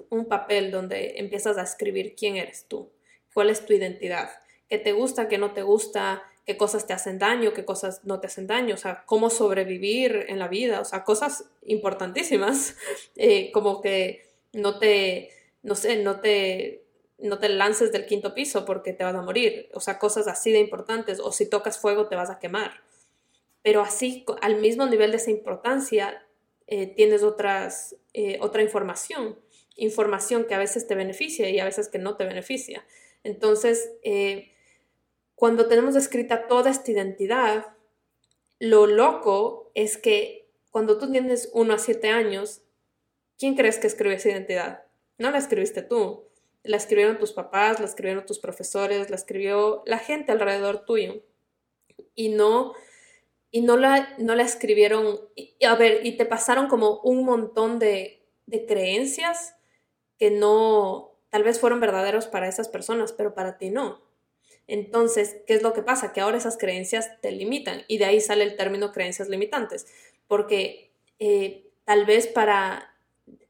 un papel donde empiezas a escribir quién eres tú, cuál es tu identidad, qué te gusta, qué no te gusta, qué cosas te hacen daño, qué cosas no te hacen daño, o sea, cómo sobrevivir en la vida, o sea, cosas importantísimas, eh, como que no te, no sé, no te, no te lances del quinto piso porque te vas a morir, o sea, cosas así de importantes, o si tocas fuego te vas a quemar. Pero así, al mismo nivel de esa importancia, eh, tienes otras, eh, otra información, información que a veces te beneficia y a veces que no te beneficia. Entonces, eh, cuando tenemos escrita toda esta identidad, lo loco es que cuando tú tienes uno a siete años, ¿quién crees que escribe esa identidad? No la escribiste tú, la escribieron tus papás, la escribieron tus profesores, la escribió la gente alrededor tuyo. Y no, y no la, no la escribieron, a ver, y te pasaron como un montón de creencias que no, tal vez fueron verdaderos para esas personas, pero para ti no. Entonces, ¿qué es lo que pasa? Que ahora esas creencias te limitan y de ahí sale el término creencias limitantes, porque eh, tal vez para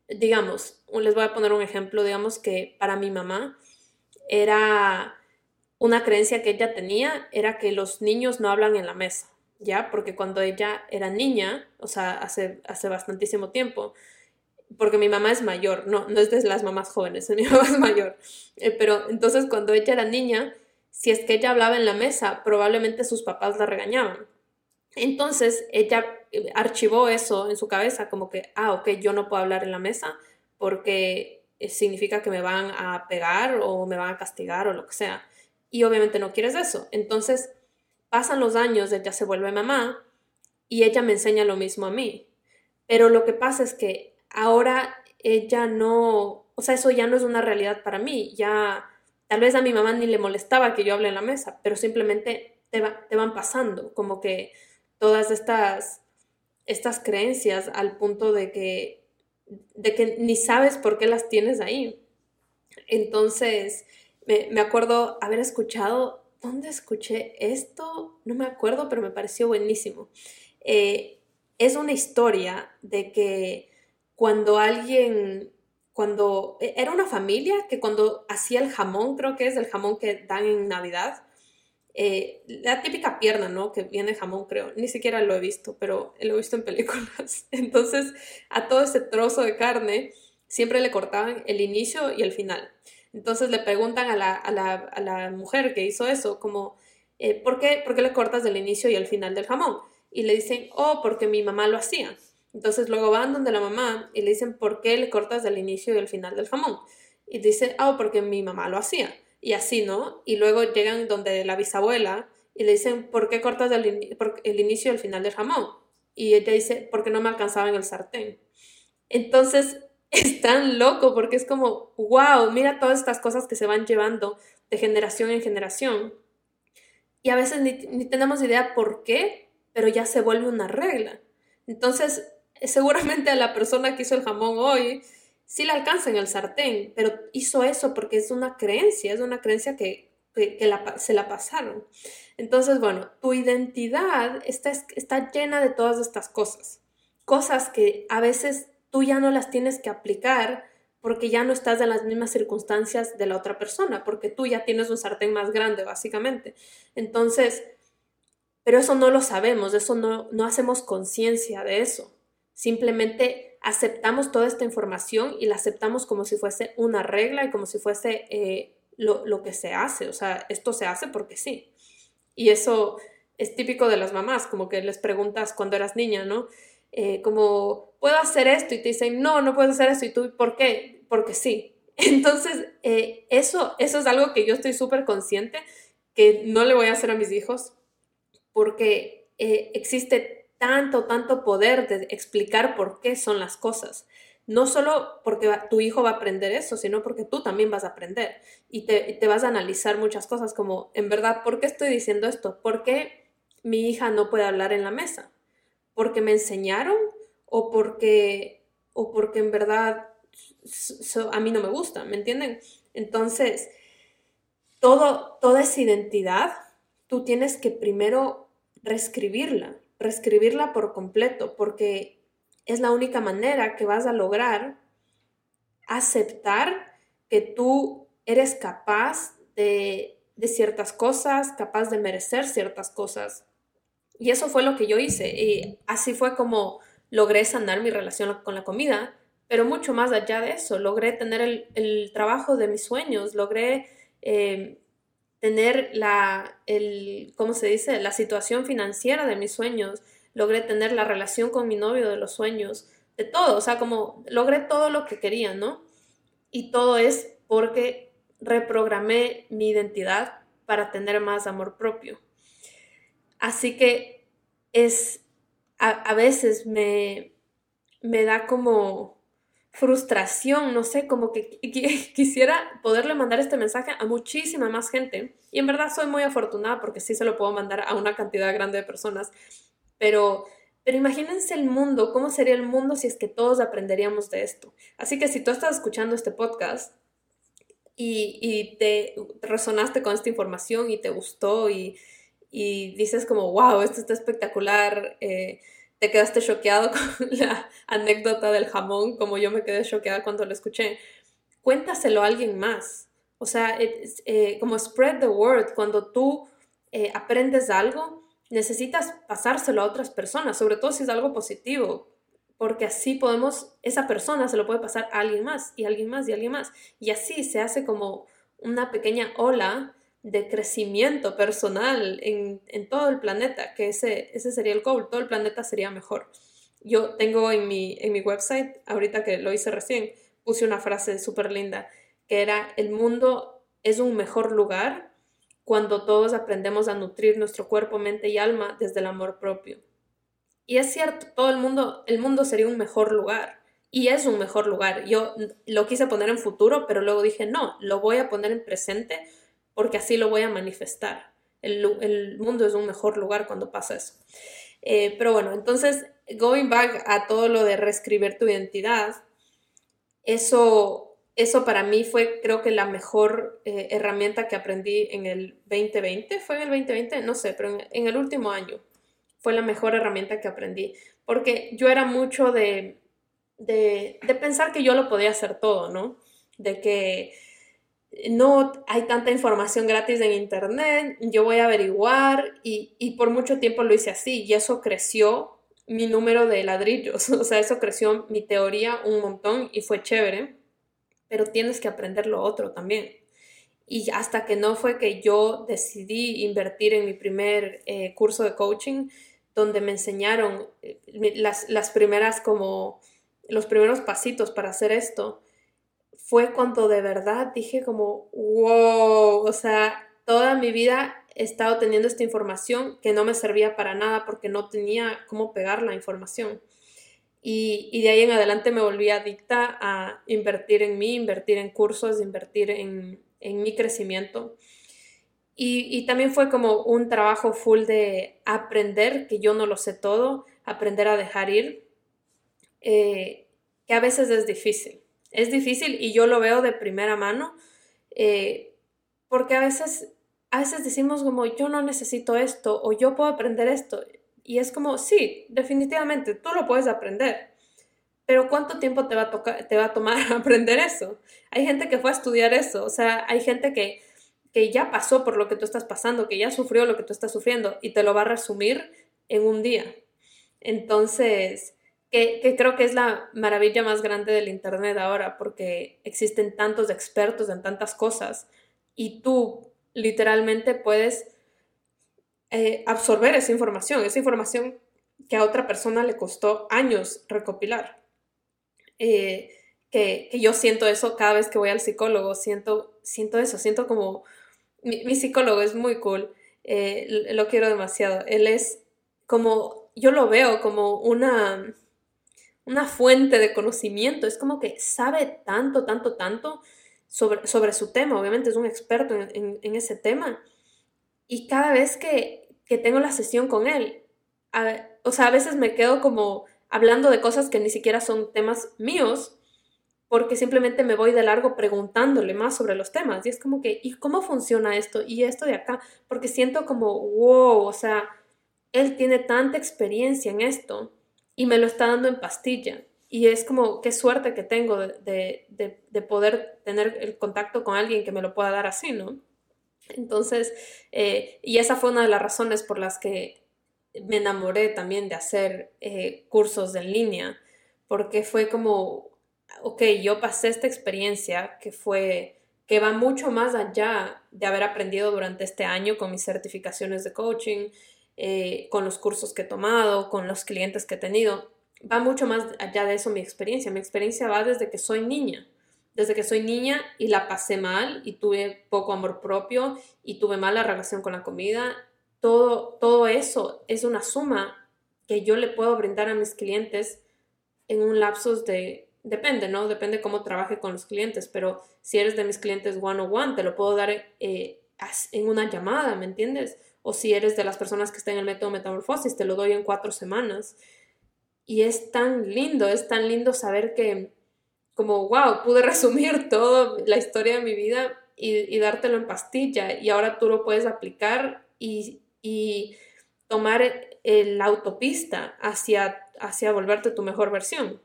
digamos, les voy a poner un ejemplo, digamos que para mi mamá era una creencia que ella tenía, era que los niños no hablan en la mesa, ¿ya? Porque cuando ella era niña, o sea, hace, hace bastantísimo tiempo, porque mi mamá es mayor, no, no es de las mamás jóvenes, mi mamá es mayor, eh, pero entonces cuando ella era niña, si es que ella hablaba en la mesa, probablemente sus papás la regañaban. Entonces ella eh, archivó eso en su cabeza como que, ah, ok, yo no puedo hablar en la mesa porque eh, significa que me van a pegar o me van a castigar o lo que sea. Y obviamente no quieres eso. Entonces pasan los años, ella se vuelve mamá y ella me enseña lo mismo a mí. Pero lo que pasa es que ahora ella no, o sea, eso ya no es una realidad para mí. Ya, tal vez a mi mamá ni le molestaba que yo hable en la mesa, pero simplemente te, te van pasando, como que todas estas, estas creencias al punto de que, de que ni sabes por qué las tienes ahí. Entonces, me, acuerdo haber escuchado, ¿dónde escuché esto? No me acuerdo, pero me pareció buenísimo. Eh, es una historia de que cuando alguien, cuando e, era una familia que cuando hacía el jamón, creo que es el jamón que dan en Navidad, eh, la típica pierna, ¿no? Que viene jamón, creo. Ni siquiera lo he visto, pero lo he visto en películas. Entonces, a todo ese trozo de carne siempre le cortaban el inicio y el final. Entonces le preguntan a la, mujer que hizo eso, como, eh, ¿por, qué, ¿por qué le cortas el inicio y el final del jamón? Y le dicen, oh, porque mi mamá lo hacía. Entonces luego van donde la mamá y le dicen, ¿por qué le cortas el inicio y el final del jamón? Y dice, oh, porque mi mamá lo hacía y así, ¿no? Y luego llegan donde la bisabuela y le dicen, ¿por qué cortas el, el inicio y el final del jamón? Y ella dice, porque no me alcanzaba en el sartén. Entonces, es tan loco porque es como, wow, mira todas estas cosas que se van llevando de generación en generación. Y a veces ni, tenemos idea por qué, pero ya se vuelve una regla. Entonces, seguramente a la persona que hizo el jamón hoy sí le alcanza en el sartén, pero hizo eso porque es una creencia, es una creencia que, se la pasaron. Entonces, bueno, tu identidad está, está llena de todas estas cosas, cosas que a veces tú ya no las tienes que aplicar porque ya no estás en las mismas circunstancias de la otra persona, porque tú ya tienes un sartén más grande, básicamente. Entonces, pero eso no lo sabemos, eso no, no hacemos conciencia de eso. Simplemente aceptamos toda esta información y la aceptamos como si fuese una regla y como si fuese eh, lo, lo, que se hace. O sea, esto se hace porque sí. Y eso es típico de las mamás, como que les preguntas cuando eras niña, ¿no? Eh, como, ¿puedo hacer esto? Y te dicen, no, no puedes hacer esto. ¿Y tú, por qué? Porque sí. Entonces, eh, eso, eso es algo que yo estoy súper consciente que no le voy a hacer a mis hijos porque eh, existe tanto, tanto poder de explicar por qué son las cosas. No solo porque tu hijo va a aprender eso, sino porque tú también vas a aprender y te, te vas a analizar muchas cosas como, en verdad, ¿por qué estoy diciendo esto? ¿Por qué mi hija no puede hablar en la mesa? porque me enseñaron o porque, o porque en verdad a mí no me gusta, ¿me entienden? Entonces, todo, toda esa identidad, tú tienes que primero reescribirla, reescribirla por completo, porque es la única manera que vas a lograr aceptar que tú eres capaz de, de ciertas cosas, capaz de merecer ciertas cosas, y eso fue lo que yo hice. Y así fue como logré sanar mi relación con la comida. Pero mucho más allá de eso, logré tener el, trabajo de mis sueños, logré eh, tener la, el, ¿cómo se dice? La situación financiera de mis sueños, logré tener la relación con mi novio de los sueños, de todo, o sea, como logré todo lo que quería, ¿no? Y todo es porque reprogramé mi identidad para tener más amor propio. Así que es, a, veces me, me da como frustración, no sé, como que quisiera poderle mandar este mensaje a muchísima más gente. Y en verdad soy muy afortunada porque sí se lo puedo mandar a una cantidad grande de personas. Pero, pero imagínense el mundo, cómo sería el mundo si es que todos aprenderíamos de esto. Así que si tú estás escuchando este podcast y, y te resonaste con esta información y te gustó y, y dices como, wow, esto está espectacular, eh, te quedaste choqueado con la anécdota del jamón, como yo me quedé choqueada cuando lo escuché, cuéntaselo a alguien más. O sea, eh, como spread the word, cuando tú eh, aprendes algo, necesitas pasárselo a otras personas, sobre todo si es algo positivo, porque así podemos, esa persona se lo puede pasar a alguien más y alguien más y alguien más. Y así se hace como una pequeña ola de crecimiento personal en, todo el planeta, que ese, ese sería el goal, todo el planeta sería mejor. Yo tengo en mi, en mi website, ahorita que lo hice recién, puse una frase súper linda, que era, el mundo es un mejor lugar cuando todos aprendemos a nutrir nuestro cuerpo, mente y alma desde el amor propio. Y es cierto, todo el mundo, el mundo sería un mejor lugar. Y es un mejor lugar. Yo lo quise poner en futuro, pero luego dije, no, lo voy a poner en presente porque así lo voy a manifestar. El, mundo es un mejor lugar cuando pasa eso. Eh, pero bueno, entonces, going back a todo lo de reescribir tu identidad, eso, eso para mí fue creo que la mejor eh, herramienta que aprendí en el 2020. ¿Fue en el 2020? No sé, pero en, el último año fue la mejor herramienta que aprendí. Porque yo era mucho de, de, de pensar que yo lo podía hacer todo, ¿no? De que no hay tanta información gratis en internet, yo voy a averiguar y, por mucho tiempo lo hice así y eso creció mi número de ladrillos, o sea, eso creció mi teoría un montón y fue chévere, pero tienes que aprender lo otro también. Y hasta que no fue que yo decidí invertir en mi primer eh, curso de coaching, donde me enseñaron eh, las, las primeras como los primeros pasitos para hacer esto, fue cuando de verdad dije como, wow, o sea, toda mi vida he estado teniendo esta información que no me servía para nada porque no tenía cómo pegar la información. Y, de ahí en adelante me volví adicta a invertir en mí, invertir en cursos, invertir en, mi crecimiento. Y, también fue como un trabajo full de aprender, que yo no lo sé todo, aprender a dejar ir, eh, que a veces es difícil. Es difícil y yo lo veo de primera mano, eh, porque a veces, a veces decimos como yo no necesito esto o yo puedo aprender esto. Y es como, sí, definitivamente, tú lo puedes aprender. Pero ¿cuánto tiempo te va a, tocar, te va a tomar aprender eso? Hay gente que fue a estudiar eso, o sea, hay gente que, que ya pasó por lo que tú estás pasando, que ya sufrió lo que tú estás sufriendo y te lo va a resumir en un día. Entonces, que, que, creo que es la maravilla más grande del Internet ahora, porque existen tantos expertos en tantas cosas y tú literalmente puedes eh, absorber esa información, esa información que a otra persona le costó años recopilar. Eh, que, yo siento eso cada vez que voy al psicólogo, siento, siento eso, siento como, mi, psicólogo es muy cool, eh, lo quiero demasiado, él es como, yo lo veo como una, una fuente de conocimiento, es como que sabe tanto, tanto, tanto sobre, sobre su tema, obviamente es un experto en, en ese tema, y cada vez que, que tengo la sesión con él, o sea, a veces me quedo como hablando de cosas que ni siquiera son temas míos, porque simplemente me voy de largo preguntándole más sobre los temas. Y es como que, ¿y cómo funciona esto? Y esto de acá, porque siento como, wow, o sea, él tiene tanta experiencia en esto y me lo está dando en pastilla. Y es como, qué suerte que tengo de, de, de poder tener el contacto con alguien que me lo pueda dar así, ¿no? Entonces, eh, y esa fue una de las razones por las que me enamoré también de hacer eh, cursos en línea, porque fue como, ok, yo pasé esta experiencia que fue, que va mucho más allá de haber aprendido durante este año con mis certificaciones de coaching, eh, con los cursos que he tomado, con los clientes que he tenido. Va mucho más allá de eso mi experiencia. Mi experiencia va desde que soy niña desde que soy niña y la pasé mal y tuve poco amor propio y tuve mala relación con la comida, todo, todo eso es una suma que yo le puedo brindar a mis clientes en un lapso de, depende, ¿no? Depende cómo trabaje con los clientes, pero si eres de mis clientes one on one, te lo puedo dar eh, en una llamada, ¿me entiendes? O si eres de las personas que están en el método metamorfosis, te lo doy en cuatro semanas. Y es tan lindo, es tan lindo saber que como, wow, pude resumir toda la historia de mi vida y, dártelo en pastilla y ahora tú lo puedes aplicar y, tomar la autopista hacia, hacia volverte tu mejor versión.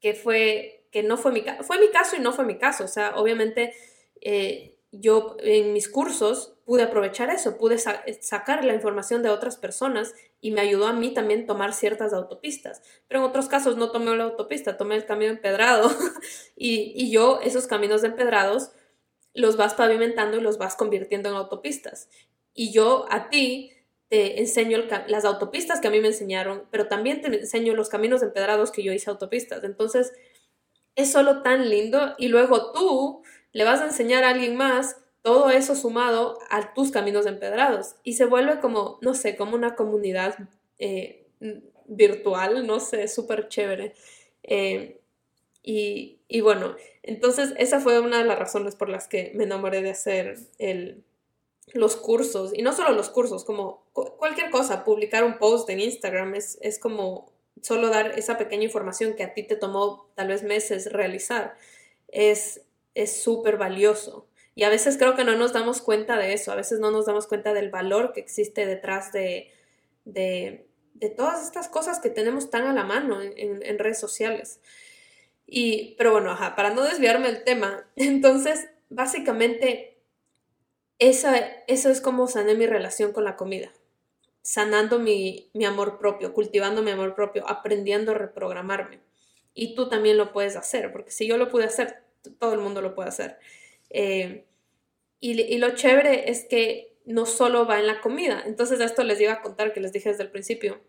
Que fue, que no fue mi caso, fue mi caso y no fue mi caso. O sea, obviamente eh, yo en mis cursos pude aprovechar eso, pude sacar la información de otras personas y me ayudó a mí también tomar ciertas autopistas. Pero en otros casos no tomé la autopista, tomé el camino empedrado y, y yo esos caminos empedrados los vas pavimentando y los vas convirtiendo en autopistas. Y yo a ti te enseño las autopistas que a mí me enseñaron, pero también te enseño los caminos empedrados que yo hice autopistas. Entonces, es solo tan lindo y luego tú le vas a enseñar a alguien más todo eso sumado a tus caminos empedrados. Y se vuelve como, no sé, como una comunidad eh, virtual, no sé, súper chévere. Eh, y, y, bueno, entonces esa fue una de las razones por las que me enamoré de hacer el, los cursos, y no solo los cursos, como cualquier cosa, publicar un post en Instagram es, es como solo dar esa pequeña información que a ti te tomó tal vez meses realizar, es súper valioso. Y a veces creo que no nos damos cuenta de eso, a veces no nos damos cuenta del valor que existe detrás de, de, todas estas cosas que tenemos tan a la mano en, redes sociales. Y, pero bueno, ajá, para no desviarme del tema, entonces, básicamente, esa, eso es como sané mi relación con la comida, sanando mi, mi amor propio, cultivando mi amor propio, aprendiendo a reprogramarme. Y tú también lo puedes hacer, porque si yo lo pude hacer, todo el mundo lo puede hacer. Eh, y, lo chévere es que no solo va en la comida. Entonces, esto les iba a contar que les dije desde el principio,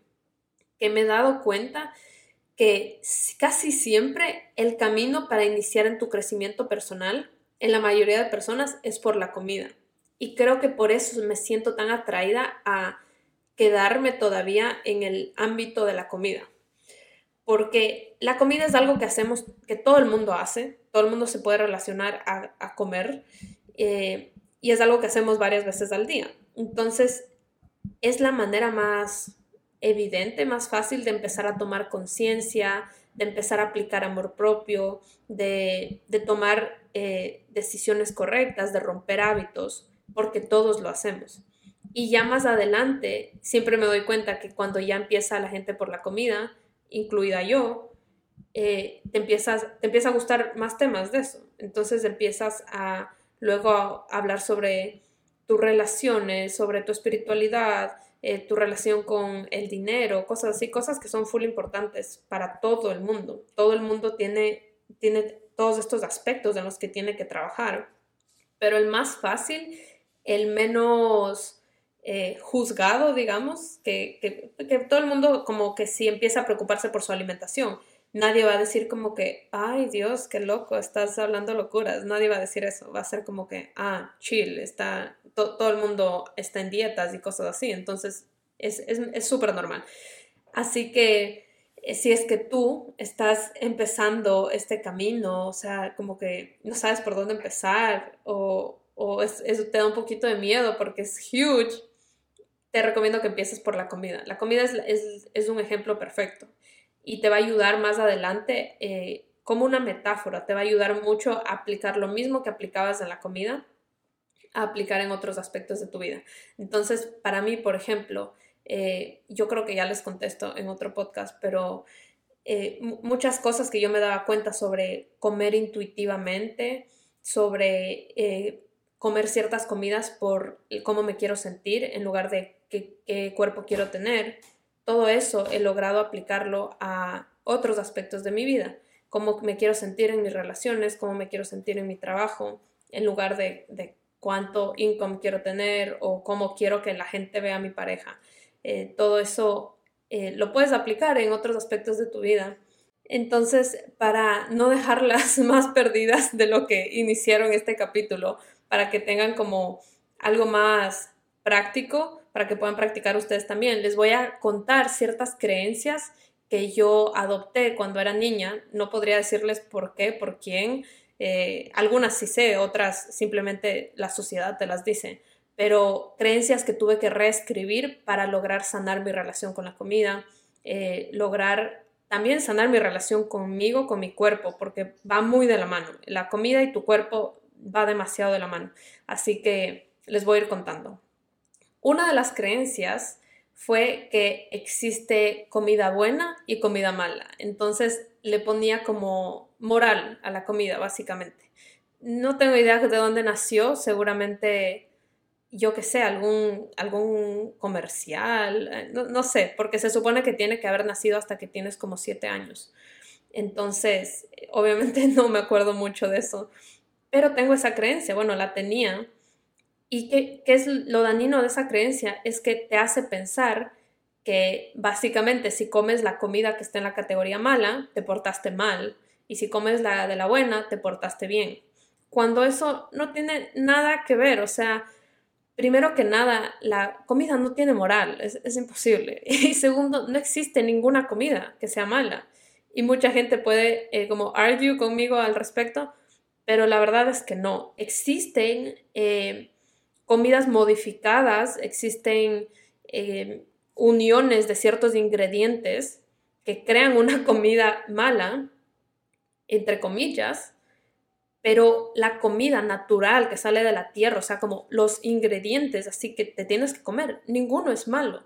que me he dado cuenta que casi siempre el camino para iniciar en tu crecimiento personal, en la mayoría de personas, es por la comida. Y creo que por eso me siento tan atraída a quedarme todavía en el ámbito de la comida. Porque la comida es algo que hacemos, que todo el mundo hace, todo el mundo se puede relacionar a, comer eh, y es algo que hacemos varias veces al día. Entonces, es la manera más evidente, más fácil de empezar a tomar conciencia, de empezar a aplicar amor propio, de, tomar eh, decisiones correctas, de romper hábitos, porque todos lo hacemos. Y ya más adelante, siempre me doy cuenta que cuando ya empieza la gente por la comida, incluida yo, eh, te, empiezas, te empieza a gustar más temas de eso. Entonces empiezas a luego hablar sobre tus relaciones, sobre tu espiritualidad, eh, tu relación con el dinero, cosas así, cosas que son full importantes para todo el mundo. Todo el mundo tiene, tiene todos estos aspectos en los que tiene que trabajar, pero el más fácil, el menos eh, juzgado, digamos, que, que, que todo el mundo como que sí empieza a preocuparse por su alimentación nadie va a decir como que, ay Dios, qué loco, estás hablando locuras. Nadie va a decir eso. Va a ser como que, ah, chill, está, todo el mundo está en dietas y cosas así. Entonces, es súper normal. Así que eh, si es que tú estás empezando este camino, o sea, como que no sabes por dónde empezar o, o es, te da un poquito de miedo porque es huge, te recomiendo que empieces por la comida. La comida es, es, es un ejemplo perfecto y te va a ayudar más adelante eh, como una metáfora, te va a ayudar mucho a aplicar lo mismo que aplicabas en la comida, a aplicar en otros aspectos de tu vida. Entonces, para mí, por ejemplo, eh, yo creo que ya les contesto en otro podcast, pero eh, muchas cosas que yo me daba cuenta sobre comer intuitivamente, sobre comer ciertas comidas por cómo me quiero sentir en lugar de qué cuerpo quiero tener, todo eso he logrado aplicarlo a otros aspectos de mi vida, cómo me quiero sentir en mis relaciones, cómo me quiero sentir en mi trabajo, en lugar de, cuánto income quiero tener o cómo quiero que la gente vea a mi pareja. Eh, todo eso eh, lo puedes aplicar en otros aspectos de tu vida. Entonces, para no dejarlas más perdidas de lo que iniciaron este capítulo, para que tengan como algo más práctico, para que puedan practicar ustedes también. Les voy a contar ciertas creencias que yo adopté cuando era niña. No podría decirles por qué, por quién. Eh, algunas sí sé, otras simplemente la sociedad te las dice. Pero creencias que tuve que reescribir para lograr sanar mi relación con la comida, eh, lograr también sanar mi relación conmigo, con mi cuerpo, porque va muy de la mano. La comida y tu cuerpo va demasiado de la mano. Así que les voy a ir contando. Una de las creencias fue que existe comida buena y comida mala. Entonces le ponía como moral a la comida, básicamente. No tengo idea de dónde nació, seguramente, yo que sé, algún, algún comercial, eh, no, no, sé, porque se supone que tiene que haber nacido hasta que tienes como siete años. Entonces, obviamente no me acuerdo mucho de eso, pero tengo esa creencia, bueno, la tenía ¿Y qué, es lo dañino de esa creencia? Es que te hace pensar que básicamente si comes la comida que está en la categoría mala, te portaste mal, y si comes la de la buena, te portaste bien. Cuando eso no tiene nada que ver, o sea, primero que nada, la comida no tiene moral, es, imposible. Y segundo, no existe ninguna comida que sea mala. Y mucha gente puede eh, como argue conmigo al respecto, pero la verdad es que no. Existen eh, comidas modificadas, existen eh, uniones de ciertos ingredientes que crean una comida mala, entre comillas, pero la comida natural que sale de la tierra, o sea, como los ingredientes, así que te tienes que comer, ninguno es malo,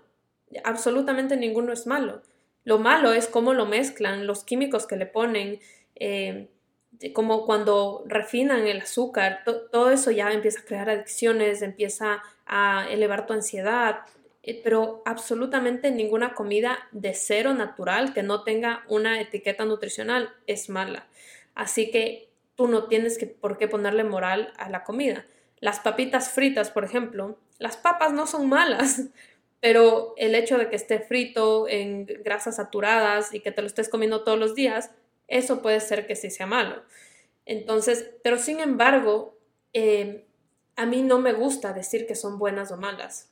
absolutamente ninguno es malo. Lo malo es cómo lo mezclan, los químicos que le ponen, eh, como cuando refinan el azúcar, todo eso ya empieza a crear adicciones, empieza a elevar tu ansiedad, eh, pero absolutamente ninguna comida de cero natural que no tenga una etiqueta nutricional es mala. Así que tú no tienes que, por qué ponerle moral a la comida. Las papitas fritas, por ejemplo, las papas no son malas, pero el hecho de que esté frito en grasas saturadas y que te lo estés comiendo todos los días, eso puede ser que sí sea malo. Entonces, pero sin embargo, eh, a mí no me gusta decir que son buenas o malas,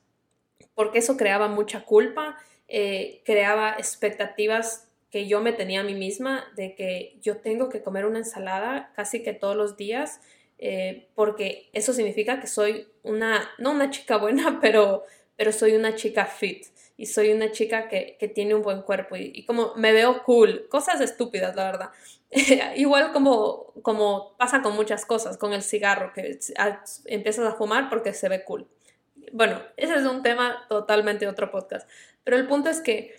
porque eso creaba mucha culpa, eh, creaba expectativas que yo me tenía a mí misma de que yo tengo que comer una ensalada casi que todos los días, eh, porque eso significa que soy una, no una chica buena, pero, pero soy una chica fit y soy una chica que, tiene un buen cuerpo y, como me veo cool, cosas estúpidas, la verdad. Igual como, como pasa con muchas cosas, con el cigarro, que empiezas a fumar porque se ve cool. Bueno, ese es un tema totalmente otro podcast, pero el punto es que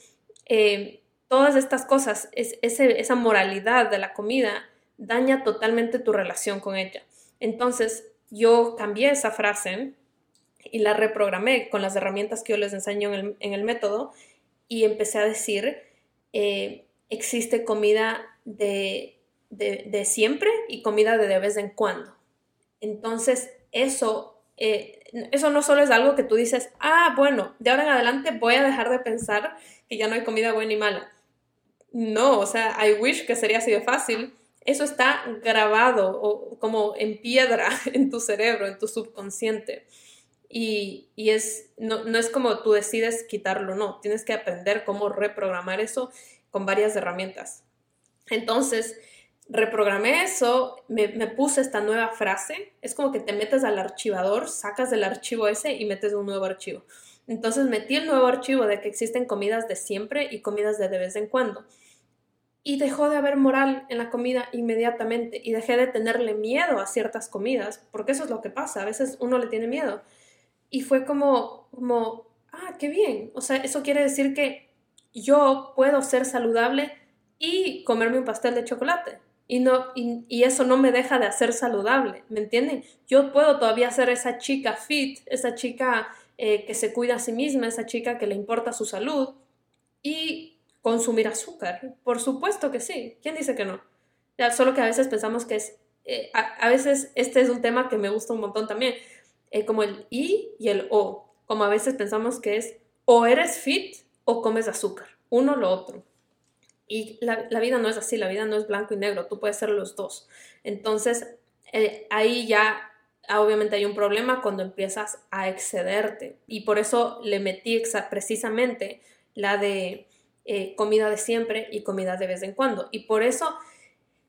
eh, todas estas cosas, es, esa moralidad de la comida, daña totalmente tu relación con ella. Entonces, yo cambié esa frase y la reprogramé con las herramientas que yo les enseño en el, método y empecé a decir, eh, existe comida de, siempre y comida de de vez en cuando. Entonces, eso, eh, eso no solo es algo que tú dices, ah, bueno, de ahora en adelante voy a dejar de pensar que ya no hay comida buena y mala. No, o sea, I wish que sería así de fácil. Eso está grabado o como en piedra en tu cerebro, en tu subconsciente. Y, es, no, es como tú decides quitarlo, no, tienes que aprender cómo reprogramar eso con varias herramientas. Entonces, reprogramé eso, me, me, puse esta nueva frase, es como que te metes al archivador, sacas del archivo ese y metes un nuevo archivo. Entonces metí el nuevo archivo de que existen comidas de siempre y comidas de de vez en cuando. Y dejó de haber moral en la comida inmediatamente y dejé de tenerle miedo a ciertas comidas, porque eso es lo que pasa, a veces uno le tiene miedo y fue como, como, ah, qué bien. O sea, eso quiere decir que yo puedo ser saludable y comerme un pastel de chocolate. Y, no, y, eso no me deja de hacer saludable, ¿me entienden? Yo puedo todavía ser esa chica fit, esa chica eh, que se cuida a sí misma, esa chica que le importa su salud y consumir azúcar. Por supuesto que sí. ¿Quién dice que no? Ya, solo que a veces pensamos que es, eh, a, veces este es un tema que me gusta un montón también. Eh, como el I y el O, como a veces pensamos que es o eres fit o comes azúcar, uno o lo otro. Y la, vida no es así, la vida no es blanco y negro, tú puedes ser los dos. Entonces, eh, ahí ya obviamente hay un problema cuando empiezas a excederte. Y por eso le metí precisamente la de eh, comida de siempre y comida de vez en cuando. Y por eso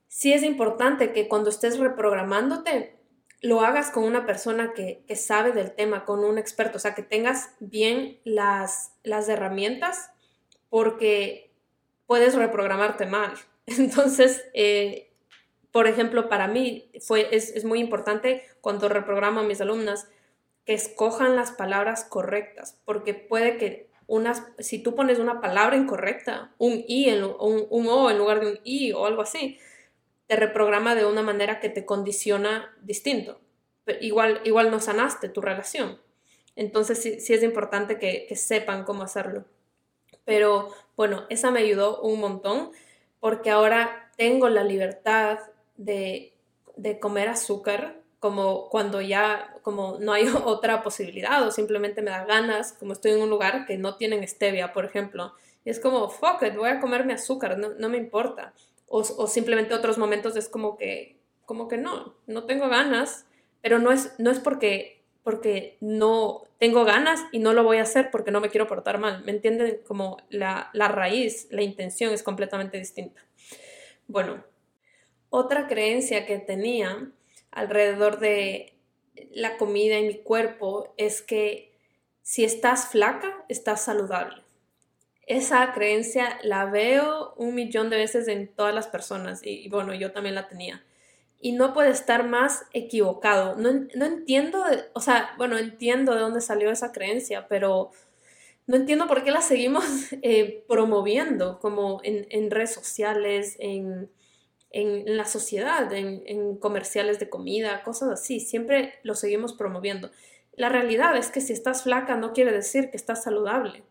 sí es importante que cuando estés reprogramándote, lo hagas con una persona que, sabe del tema, con un experto, o sea, que tengas bien las, las herramientas porque puedes reprogramarte mal. Entonces, eh, por ejemplo, para mí fue, es, muy importante cuando reprogramo a mis alumnas que escojan las palabras correctas, porque puede que unas, si tú pones una palabra incorrecta, un i, en, un, un o en lugar de un i o algo así, te reprograma de una manera que te condiciona distinto. igual, igual no sanaste tu relación. Entonces sí, es importante que, sepan cómo hacerlo. Pero bueno, esa me ayudó un montón porque ahora tengo la libertad de, de comer azúcar como cuando ya como no hay otra posibilidad o simplemente me da ganas, como estoy en un lugar que no tienen stevia, por ejemplo. Y es como, fuck it, voy a comerme azúcar, no, no me importa o, simplemente otros momentos es como que, como que no, no tengo ganas, pero no es, no es porque, porque no tengo ganas y no lo voy a hacer porque no me quiero portar mal. ¿Me entienden? Como la, la raíz, la intención es completamente distinta. Bueno, otra creencia que tenía alrededor de la comida y mi cuerpo es que si estás flaca, estás saludable esa creencia la veo un millón de veces en todas las personas y, bueno, yo también la tenía. Y no puede estar más equivocado. No, entiendo, o sea, bueno, entiendo de dónde salió esa creencia, pero no entiendo por qué la seguimos eh, promoviendo como en, redes sociales, en, en la sociedad, en, en, comerciales de comida, cosas así. Siempre lo seguimos promoviendo. La realidad es que si estás flaca no quiere decir que estás saludable.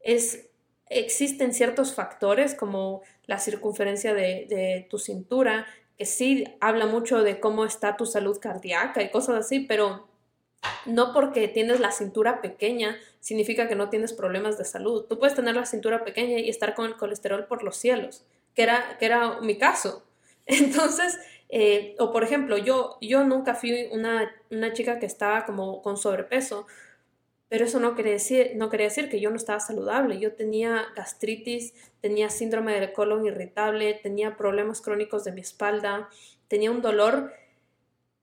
Es existen ciertos factores como la circunferencia de, tu cintura, que sí habla mucho de cómo está tu salud cardíaca y cosas así, pero no porque tienes la cintura pequeña significa que no tienes problemas de salud. Tú puedes tener la cintura pequeña y estar con el colesterol por los cielos, que era, que era mi caso. Entonces, Eh, o por ejemplo, yo, yo nunca fui una, una chica que estaba como con sobrepeso, pero eso no quería, decir, no quería decir que yo no estaba saludable. Yo tenía gastritis, tenía síndrome del colon irritable, tenía problemas crónicos de mi espalda, tenía un dolor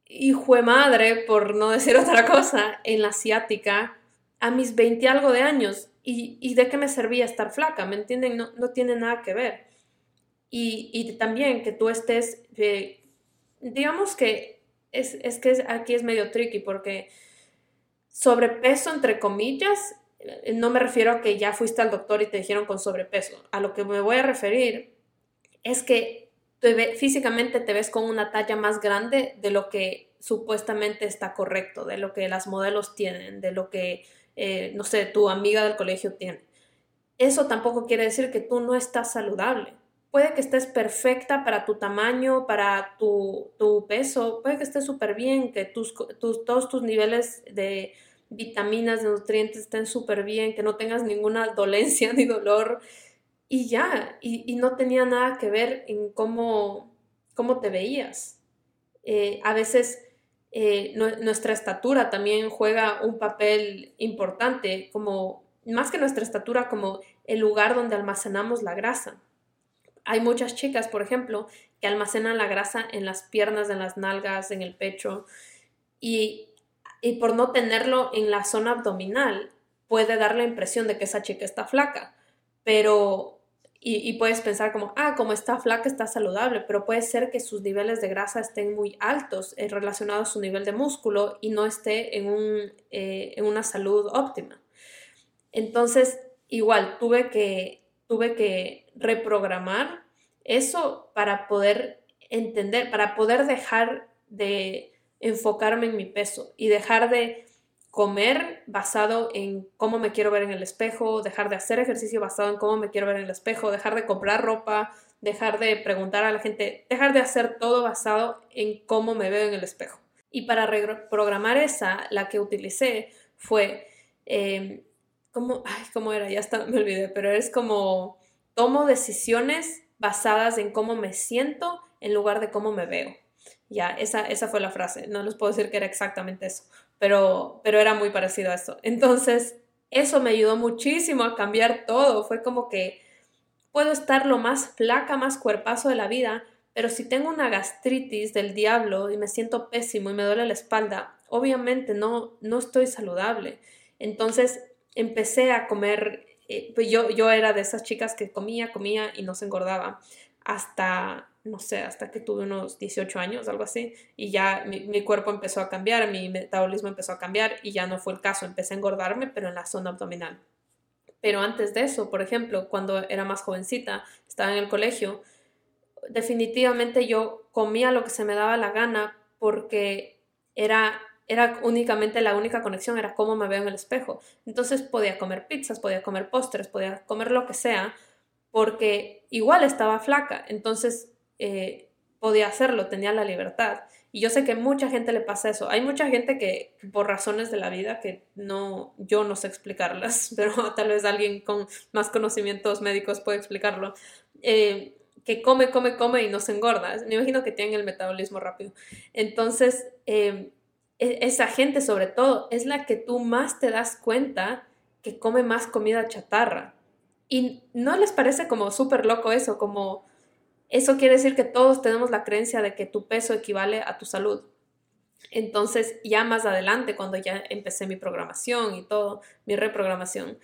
hijo de madre, por no decir otra cosa, en la ciática a mis 20 algo de años. ¿Y, de qué me servía estar flaca? ¿Me entienden? No, no tiene nada que ver. Y, y también que tú estés, eh, digamos que es, es que aquí es medio tricky porque sobrepeso, entre comillas, no me refiero a que ya fuiste al doctor y te dijeron con sobrepeso. A lo que me voy a referir es que físicamente te ves con una talla más grande de lo que supuestamente está correcto, de lo que las modelos tienen, de lo que, eh, no sé, tu amiga del colegio tiene. Eso tampoco quiere decir que tú no estás saludable. Puede que estés perfecta para tu tamaño, para tu, peso, puede que estés súper bien, que tus, todos tus niveles de vitaminas, de nutrientes estén súper bien, que no tengas ninguna dolencia ni dolor y ya, y, no tenía nada que ver en cómo, cómo te veías. Eh, a veces eh, nuestra estatura también juega un papel importante, como más que nuestra estatura, como el lugar donde almacenamos la grasa. Hay muchas chicas, por ejemplo, que almacenan la grasa en las piernas, en las nalgas, en el pecho, y, y por no tenerlo en la zona abdominal, puede dar la impresión de que esa chica está flaca, pero y, puedes pensar como, ah, como está flaca, está saludable, pero puede ser que sus niveles de grasa estén muy altos eh, relacionados a su nivel de músculo y no esté en, un, eh, en una salud óptima. Entonces, igual, tuve que, tuve que reprogramar eso para poder entender, para poder dejar de enfocarme en mi peso y dejar de comer basado en cómo me quiero ver en el espejo, dejar de hacer ejercicio basado en cómo me quiero ver en el espejo, dejar de comprar ropa, dejar de preguntar a la gente, dejar de hacer todo basado en cómo me veo en el espejo. Y para reprogramar esa, la que utilicé fue, eh, ¿cómo, ay, ¿cómo era? Ya hasta me olvidé, pero es como tomo decisiones basadas en cómo me siento en lugar de cómo me veo. Ya, esa, esa fue la frase. No les puedo decir que era exactamente eso, pero, pero era muy parecido a eso. Entonces, eso me ayudó muchísimo a cambiar todo. Fue como que puedo estar lo más flaca, más cuerpazo de la vida, pero si tengo una gastritis del diablo y me siento pésimo y me duele la espalda, obviamente no, no estoy saludable. Entonces empecé a comer, eh, pues yo, yo era de esas chicas que comía, comía y no se engordaba hasta no sé, hasta que tuve unos 18 años, algo así, y ya mi, cuerpo empezó a cambiar, mi metabolismo empezó a cambiar y ya no fue el caso, empecé a engordarme, pero en la zona abdominal. Pero antes de eso, por ejemplo, cuando era más jovencita, estaba en el colegio, definitivamente yo comía lo que se me daba la gana porque era, era únicamente la única conexión, era cómo me veo en el espejo. Entonces podía comer pizzas, podía comer postres, podía comer lo que sea, porque igual estaba flaca. Entonces eh, podía hacerlo, tenía la libertad. Y yo sé que mucha gente le pasa eso. Hay mucha gente que por razones de la vida que no, yo no sé explicarlas, pero tal vez alguien con más conocimientos médicos puede explicarlo. Eh, que come, come, come y no se engorda. Me imagino que tienen el metabolismo rápido. Entonces, eh, esa gente sobre todo es la que tú más te das cuenta que come más comida chatarra. Y no les parece como súper loco eso, como eso quiere decir que todos tenemos la creencia de que tu peso equivale a tu salud. Entonces, ya más adelante, cuando ya empecé mi programación y todo, mi reprogramación,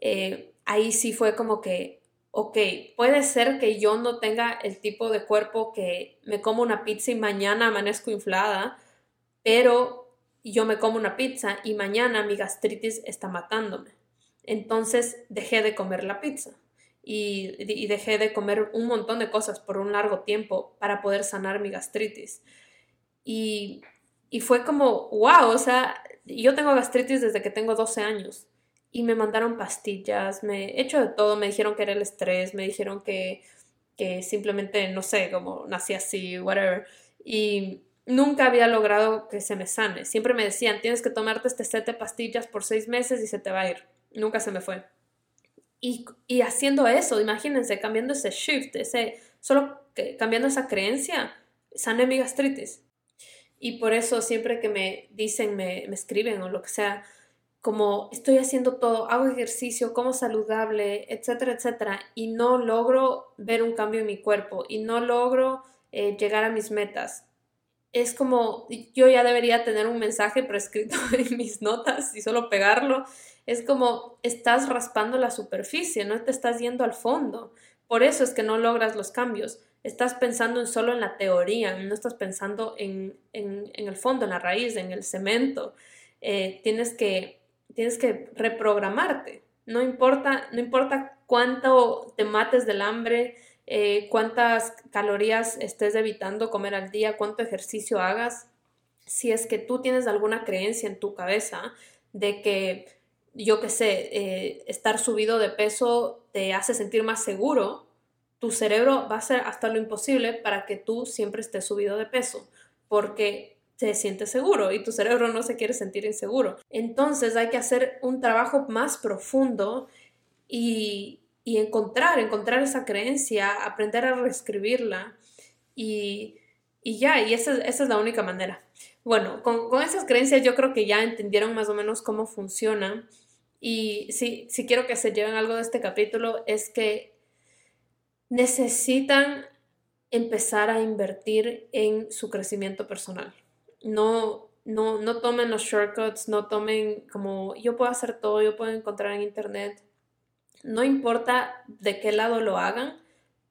eh, ahí sí fue como que, ok, puede ser que yo no tenga el tipo de cuerpo que me como una pizza y mañana amanezco inflada, pero yo me como una pizza y mañana mi gastritis está matándome. Entonces dejé de comer la pizza y, dejé de comer un montón de cosas por un largo tiempo para poder sanar mi gastritis. Y, fue como, wow, o sea, yo tengo gastritis desde que tengo 12 años y me mandaron pastillas, me he hecho de todo, me dijeron que era el estrés, me dijeron que, que simplemente, no sé, como nací así, whatever. Y nunca había logrado que se me sane. Siempre me decían, tienes que tomarte este set de pastillas por seis meses y se te va a ir. Nunca se me fue. Y, haciendo eso, imagínense, cambiando ese shift, ese, solo cambiando esa creencia, sané mi gastritis. Y por eso siempre que me dicen, me, me escriben o lo que sea, como estoy haciendo todo, hago ejercicio, como saludable, etcétera, etcétera, y no logro ver un cambio en mi cuerpo y no logro eh, llegar a mis metas. Es como yo ya debería tener un mensaje prescrito en mis notas y solo pegarlo. Es como estás raspando la superficie, no te estás yendo al fondo. Por eso es que no logras los cambios. Estás pensando en solo en la teoría, no estás pensando en, en, en el fondo, en la raíz, en el cemento. Eh, tienes que tienes que reprogramarte. No importa, no importa cuánto te mates del hambre, eh, cuántas calorías estés evitando comer al día, cuánto ejercicio hagas, si es que tú tienes alguna creencia en tu cabeza de que, yo qué sé, eh, estar subido de peso te hace sentir más seguro, tu cerebro va a hacer hasta lo imposible para que tú siempre estés subido de peso, porque se siente seguro y tu cerebro no se quiere sentir inseguro. Entonces hay que hacer un trabajo más profundo y, encontrar, encontrar esa creencia, aprender a reescribirla y, ya, y esa, es la única manera. Bueno, con, esas creencias yo creo que ya entendieron más o menos cómo funciona y si, si quiero que se lleven algo de este capítulo es que necesitan empezar a invertir en su crecimiento personal no, no, no tomen los shortcuts, no tomen como yo puedo hacer todo, yo puedo encontrar en internet. No importa de qué lado lo hagan,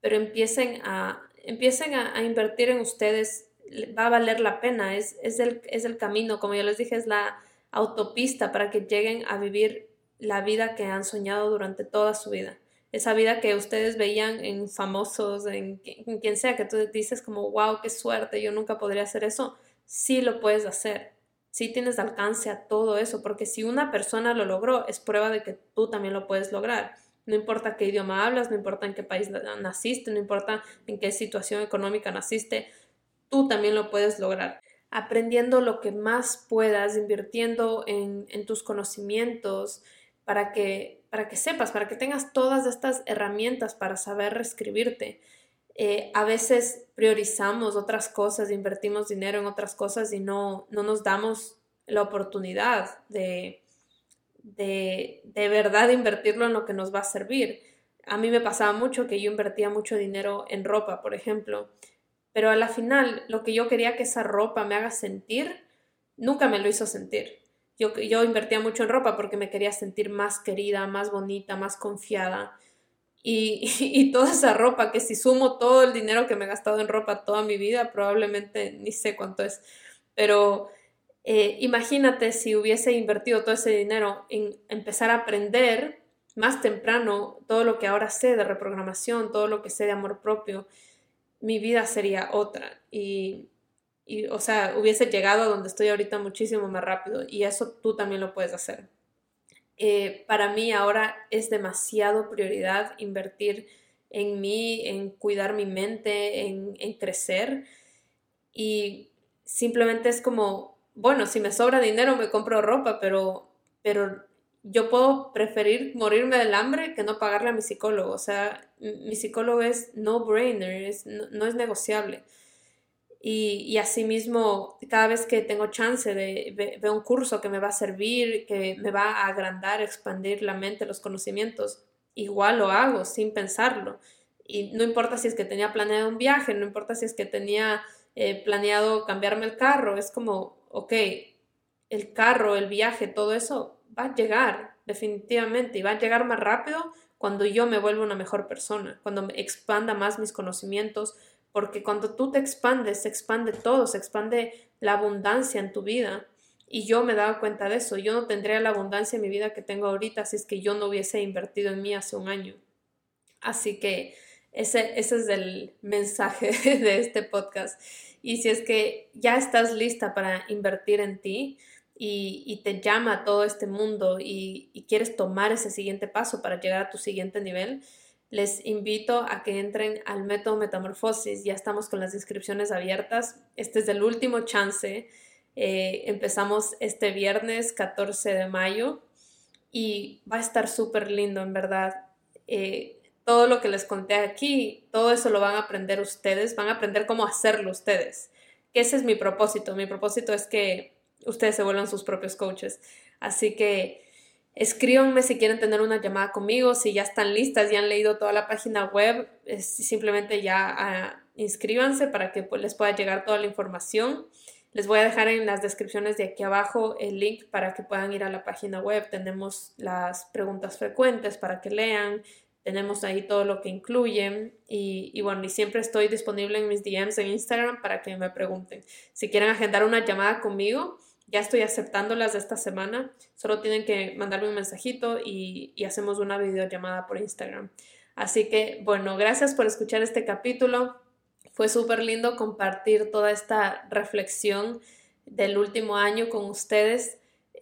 pero empiecen a, empiecen a, invertir en ustedes, va a valer la pena, es, es, el, es el camino, como ya les dije, es la autopista para que lleguen a vivir la vida que han soñado durante toda su vida. Esa vida que ustedes veían en famosos, en, en quien sea, que tú dices como, wow, qué suerte, yo nunca podría hacer eso sí lo puedes hacer, sí tienes alcance a todo eso, porque si una persona lo logró, es prueba de que tú también lo puedes lograr. No importa qué idioma hablas, no importa en qué país naciste, no importa en qué situación económica naciste, tú también lo puedes lograr. Aprendiendo lo que más puedas, invirtiendo en, en tus conocimientos para que, para que sepas, para que tengas todas estas herramientas para saber reescribirte eh, a veces priorizamos otras cosas, invertimos dinero en otras cosas y no, no nos damos la oportunidad de, de, de verdad invertirlo en lo que nos va a servir. A mí me pasaba mucho que yo invertía mucho dinero en ropa, por ejemplo, pero a la final lo que yo quería que esa ropa me haga sentir, nunca me lo hizo sentir. Yo, yo invertía mucho en ropa porque me quería sentir más querida, más bonita, más confiada. Y, toda esa ropa, que si sumo todo el dinero que me he gastado en ropa toda mi vida, probablemente ni sé cuánto es. Pero eh, imagínate si hubiese invertido todo ese dinero en empezar a aprender más temprano todo lo que ahora sé de reprogramación, todo lo que sé de amor propio, mi vida sería otra. Y, y o sea, hubiese llegado a donde estoy ahorita muchísimo más rápido. Y eso tú también lo puedes hacer. Eh, para mí ahora es demasiado prioridad invertir en mí, en cuidar mi mente, en, crecer. Y simplemente es como, bueno, si me sobra dinero me compro ropa, pero, pero yo puedo preferir morirme del hambre que no pagarle a mi psicólogo. O sea, mi psicólogo es no-brainer, no es negociable. Y, asimismo, cada vez que tengo chance de ver un curso que me va a servir, que me va a agrandar, expandir la mente, los conocimientos, igual lo hago sin pensarlo. Y no importa si es que tenía planeado un viaje, no importa si es que tenía eh, planeado cambiarme el carro, es como, ok, el carro, el viaje, todo eso va a llegar definitivamente y va a llegar más rápido cuando yo me vuelva una mejor persona, cuando me expanda más mis conocimientos, porque cuando tú te expandes, se expande todo, se expande la abundancia en tu vida. Y yo me daba cuenta de eso. Yo no tendría la abundancia en mi vida que tengo ahorita si es que yo no hubiese invertido en mí hace un año. Así que ese, es el mensaje de este podcast. Y si es que ya estás lista para invertir en ti y, te llama todo este mundo y quieres tomar ese siguiente paso para llegar a tu siguiente nivel, les invito a que entren al método Metamorfosis. Ya estamos con las inscripciones abiertas. Este es el último chance. Eh, empezamos este viernes 14 de mayo y va a estar súper lindo, en verdad. Eh, todo lo que les conté aquí, todo eso lo van a aprender ustedes, van a aprender cómo hacerlo ustedes. Ese es mi propósito. Mi propósito es que ustedes se vuelvan sus propios coaches. Así que escríbanme si quieren tener una llamada conmigo, si ya están listas, ya han leído toda la página web, simplemente ya ah, inscríbanse para que pues, les pueda llegar toda la información. Les voy a dejar en las descripciones de aquí abajo el link para que puedan ir a la página web. Tenemos las preguntas frecuentes para que lean, tenemos ahí todo lo que incluyen y, bueno, y siempre estoy disponible en mis DMs en Instagram para que me pregunten. Si quieren agendar una llamada conmigo, ya estoy aceptándolas de esta semana. Solo tienen que mandarme un mensajito y, hacemos una videollamada por Instagram. Así que bueno, gracias por escuchar este capítulo. Fue súper lindo compartir toda esta reflexión del último año con ustedes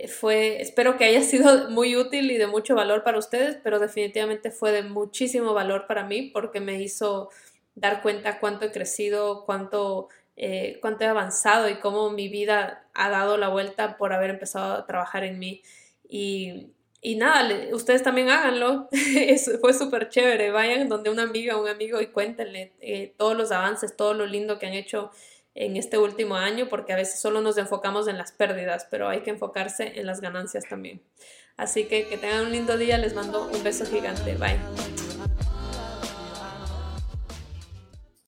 fue, espero que haya sido muy útil y de mucho valor para ustedes, pero definitivamente fue de muchísimo valor para mí porque me hizo dar cuenta cuánto he crecido, cuánto, eh, cuánto he avanzado y cómo mi vida ha dado la vuelta por haber empezado a trabajar en mí. Y, y nada, ustedes también háganlo. fue súper chévere. Vayan donde una amiga un amigo y cuéntenle eh, todos los avances, todo lo lindo que han hecho en este último año porque a veces solo nos enfocamos en las pérdidas, pero hay que enfocarse en las ganancias también. Así que que tengan un lindo día, les mando un beso gigante, bye.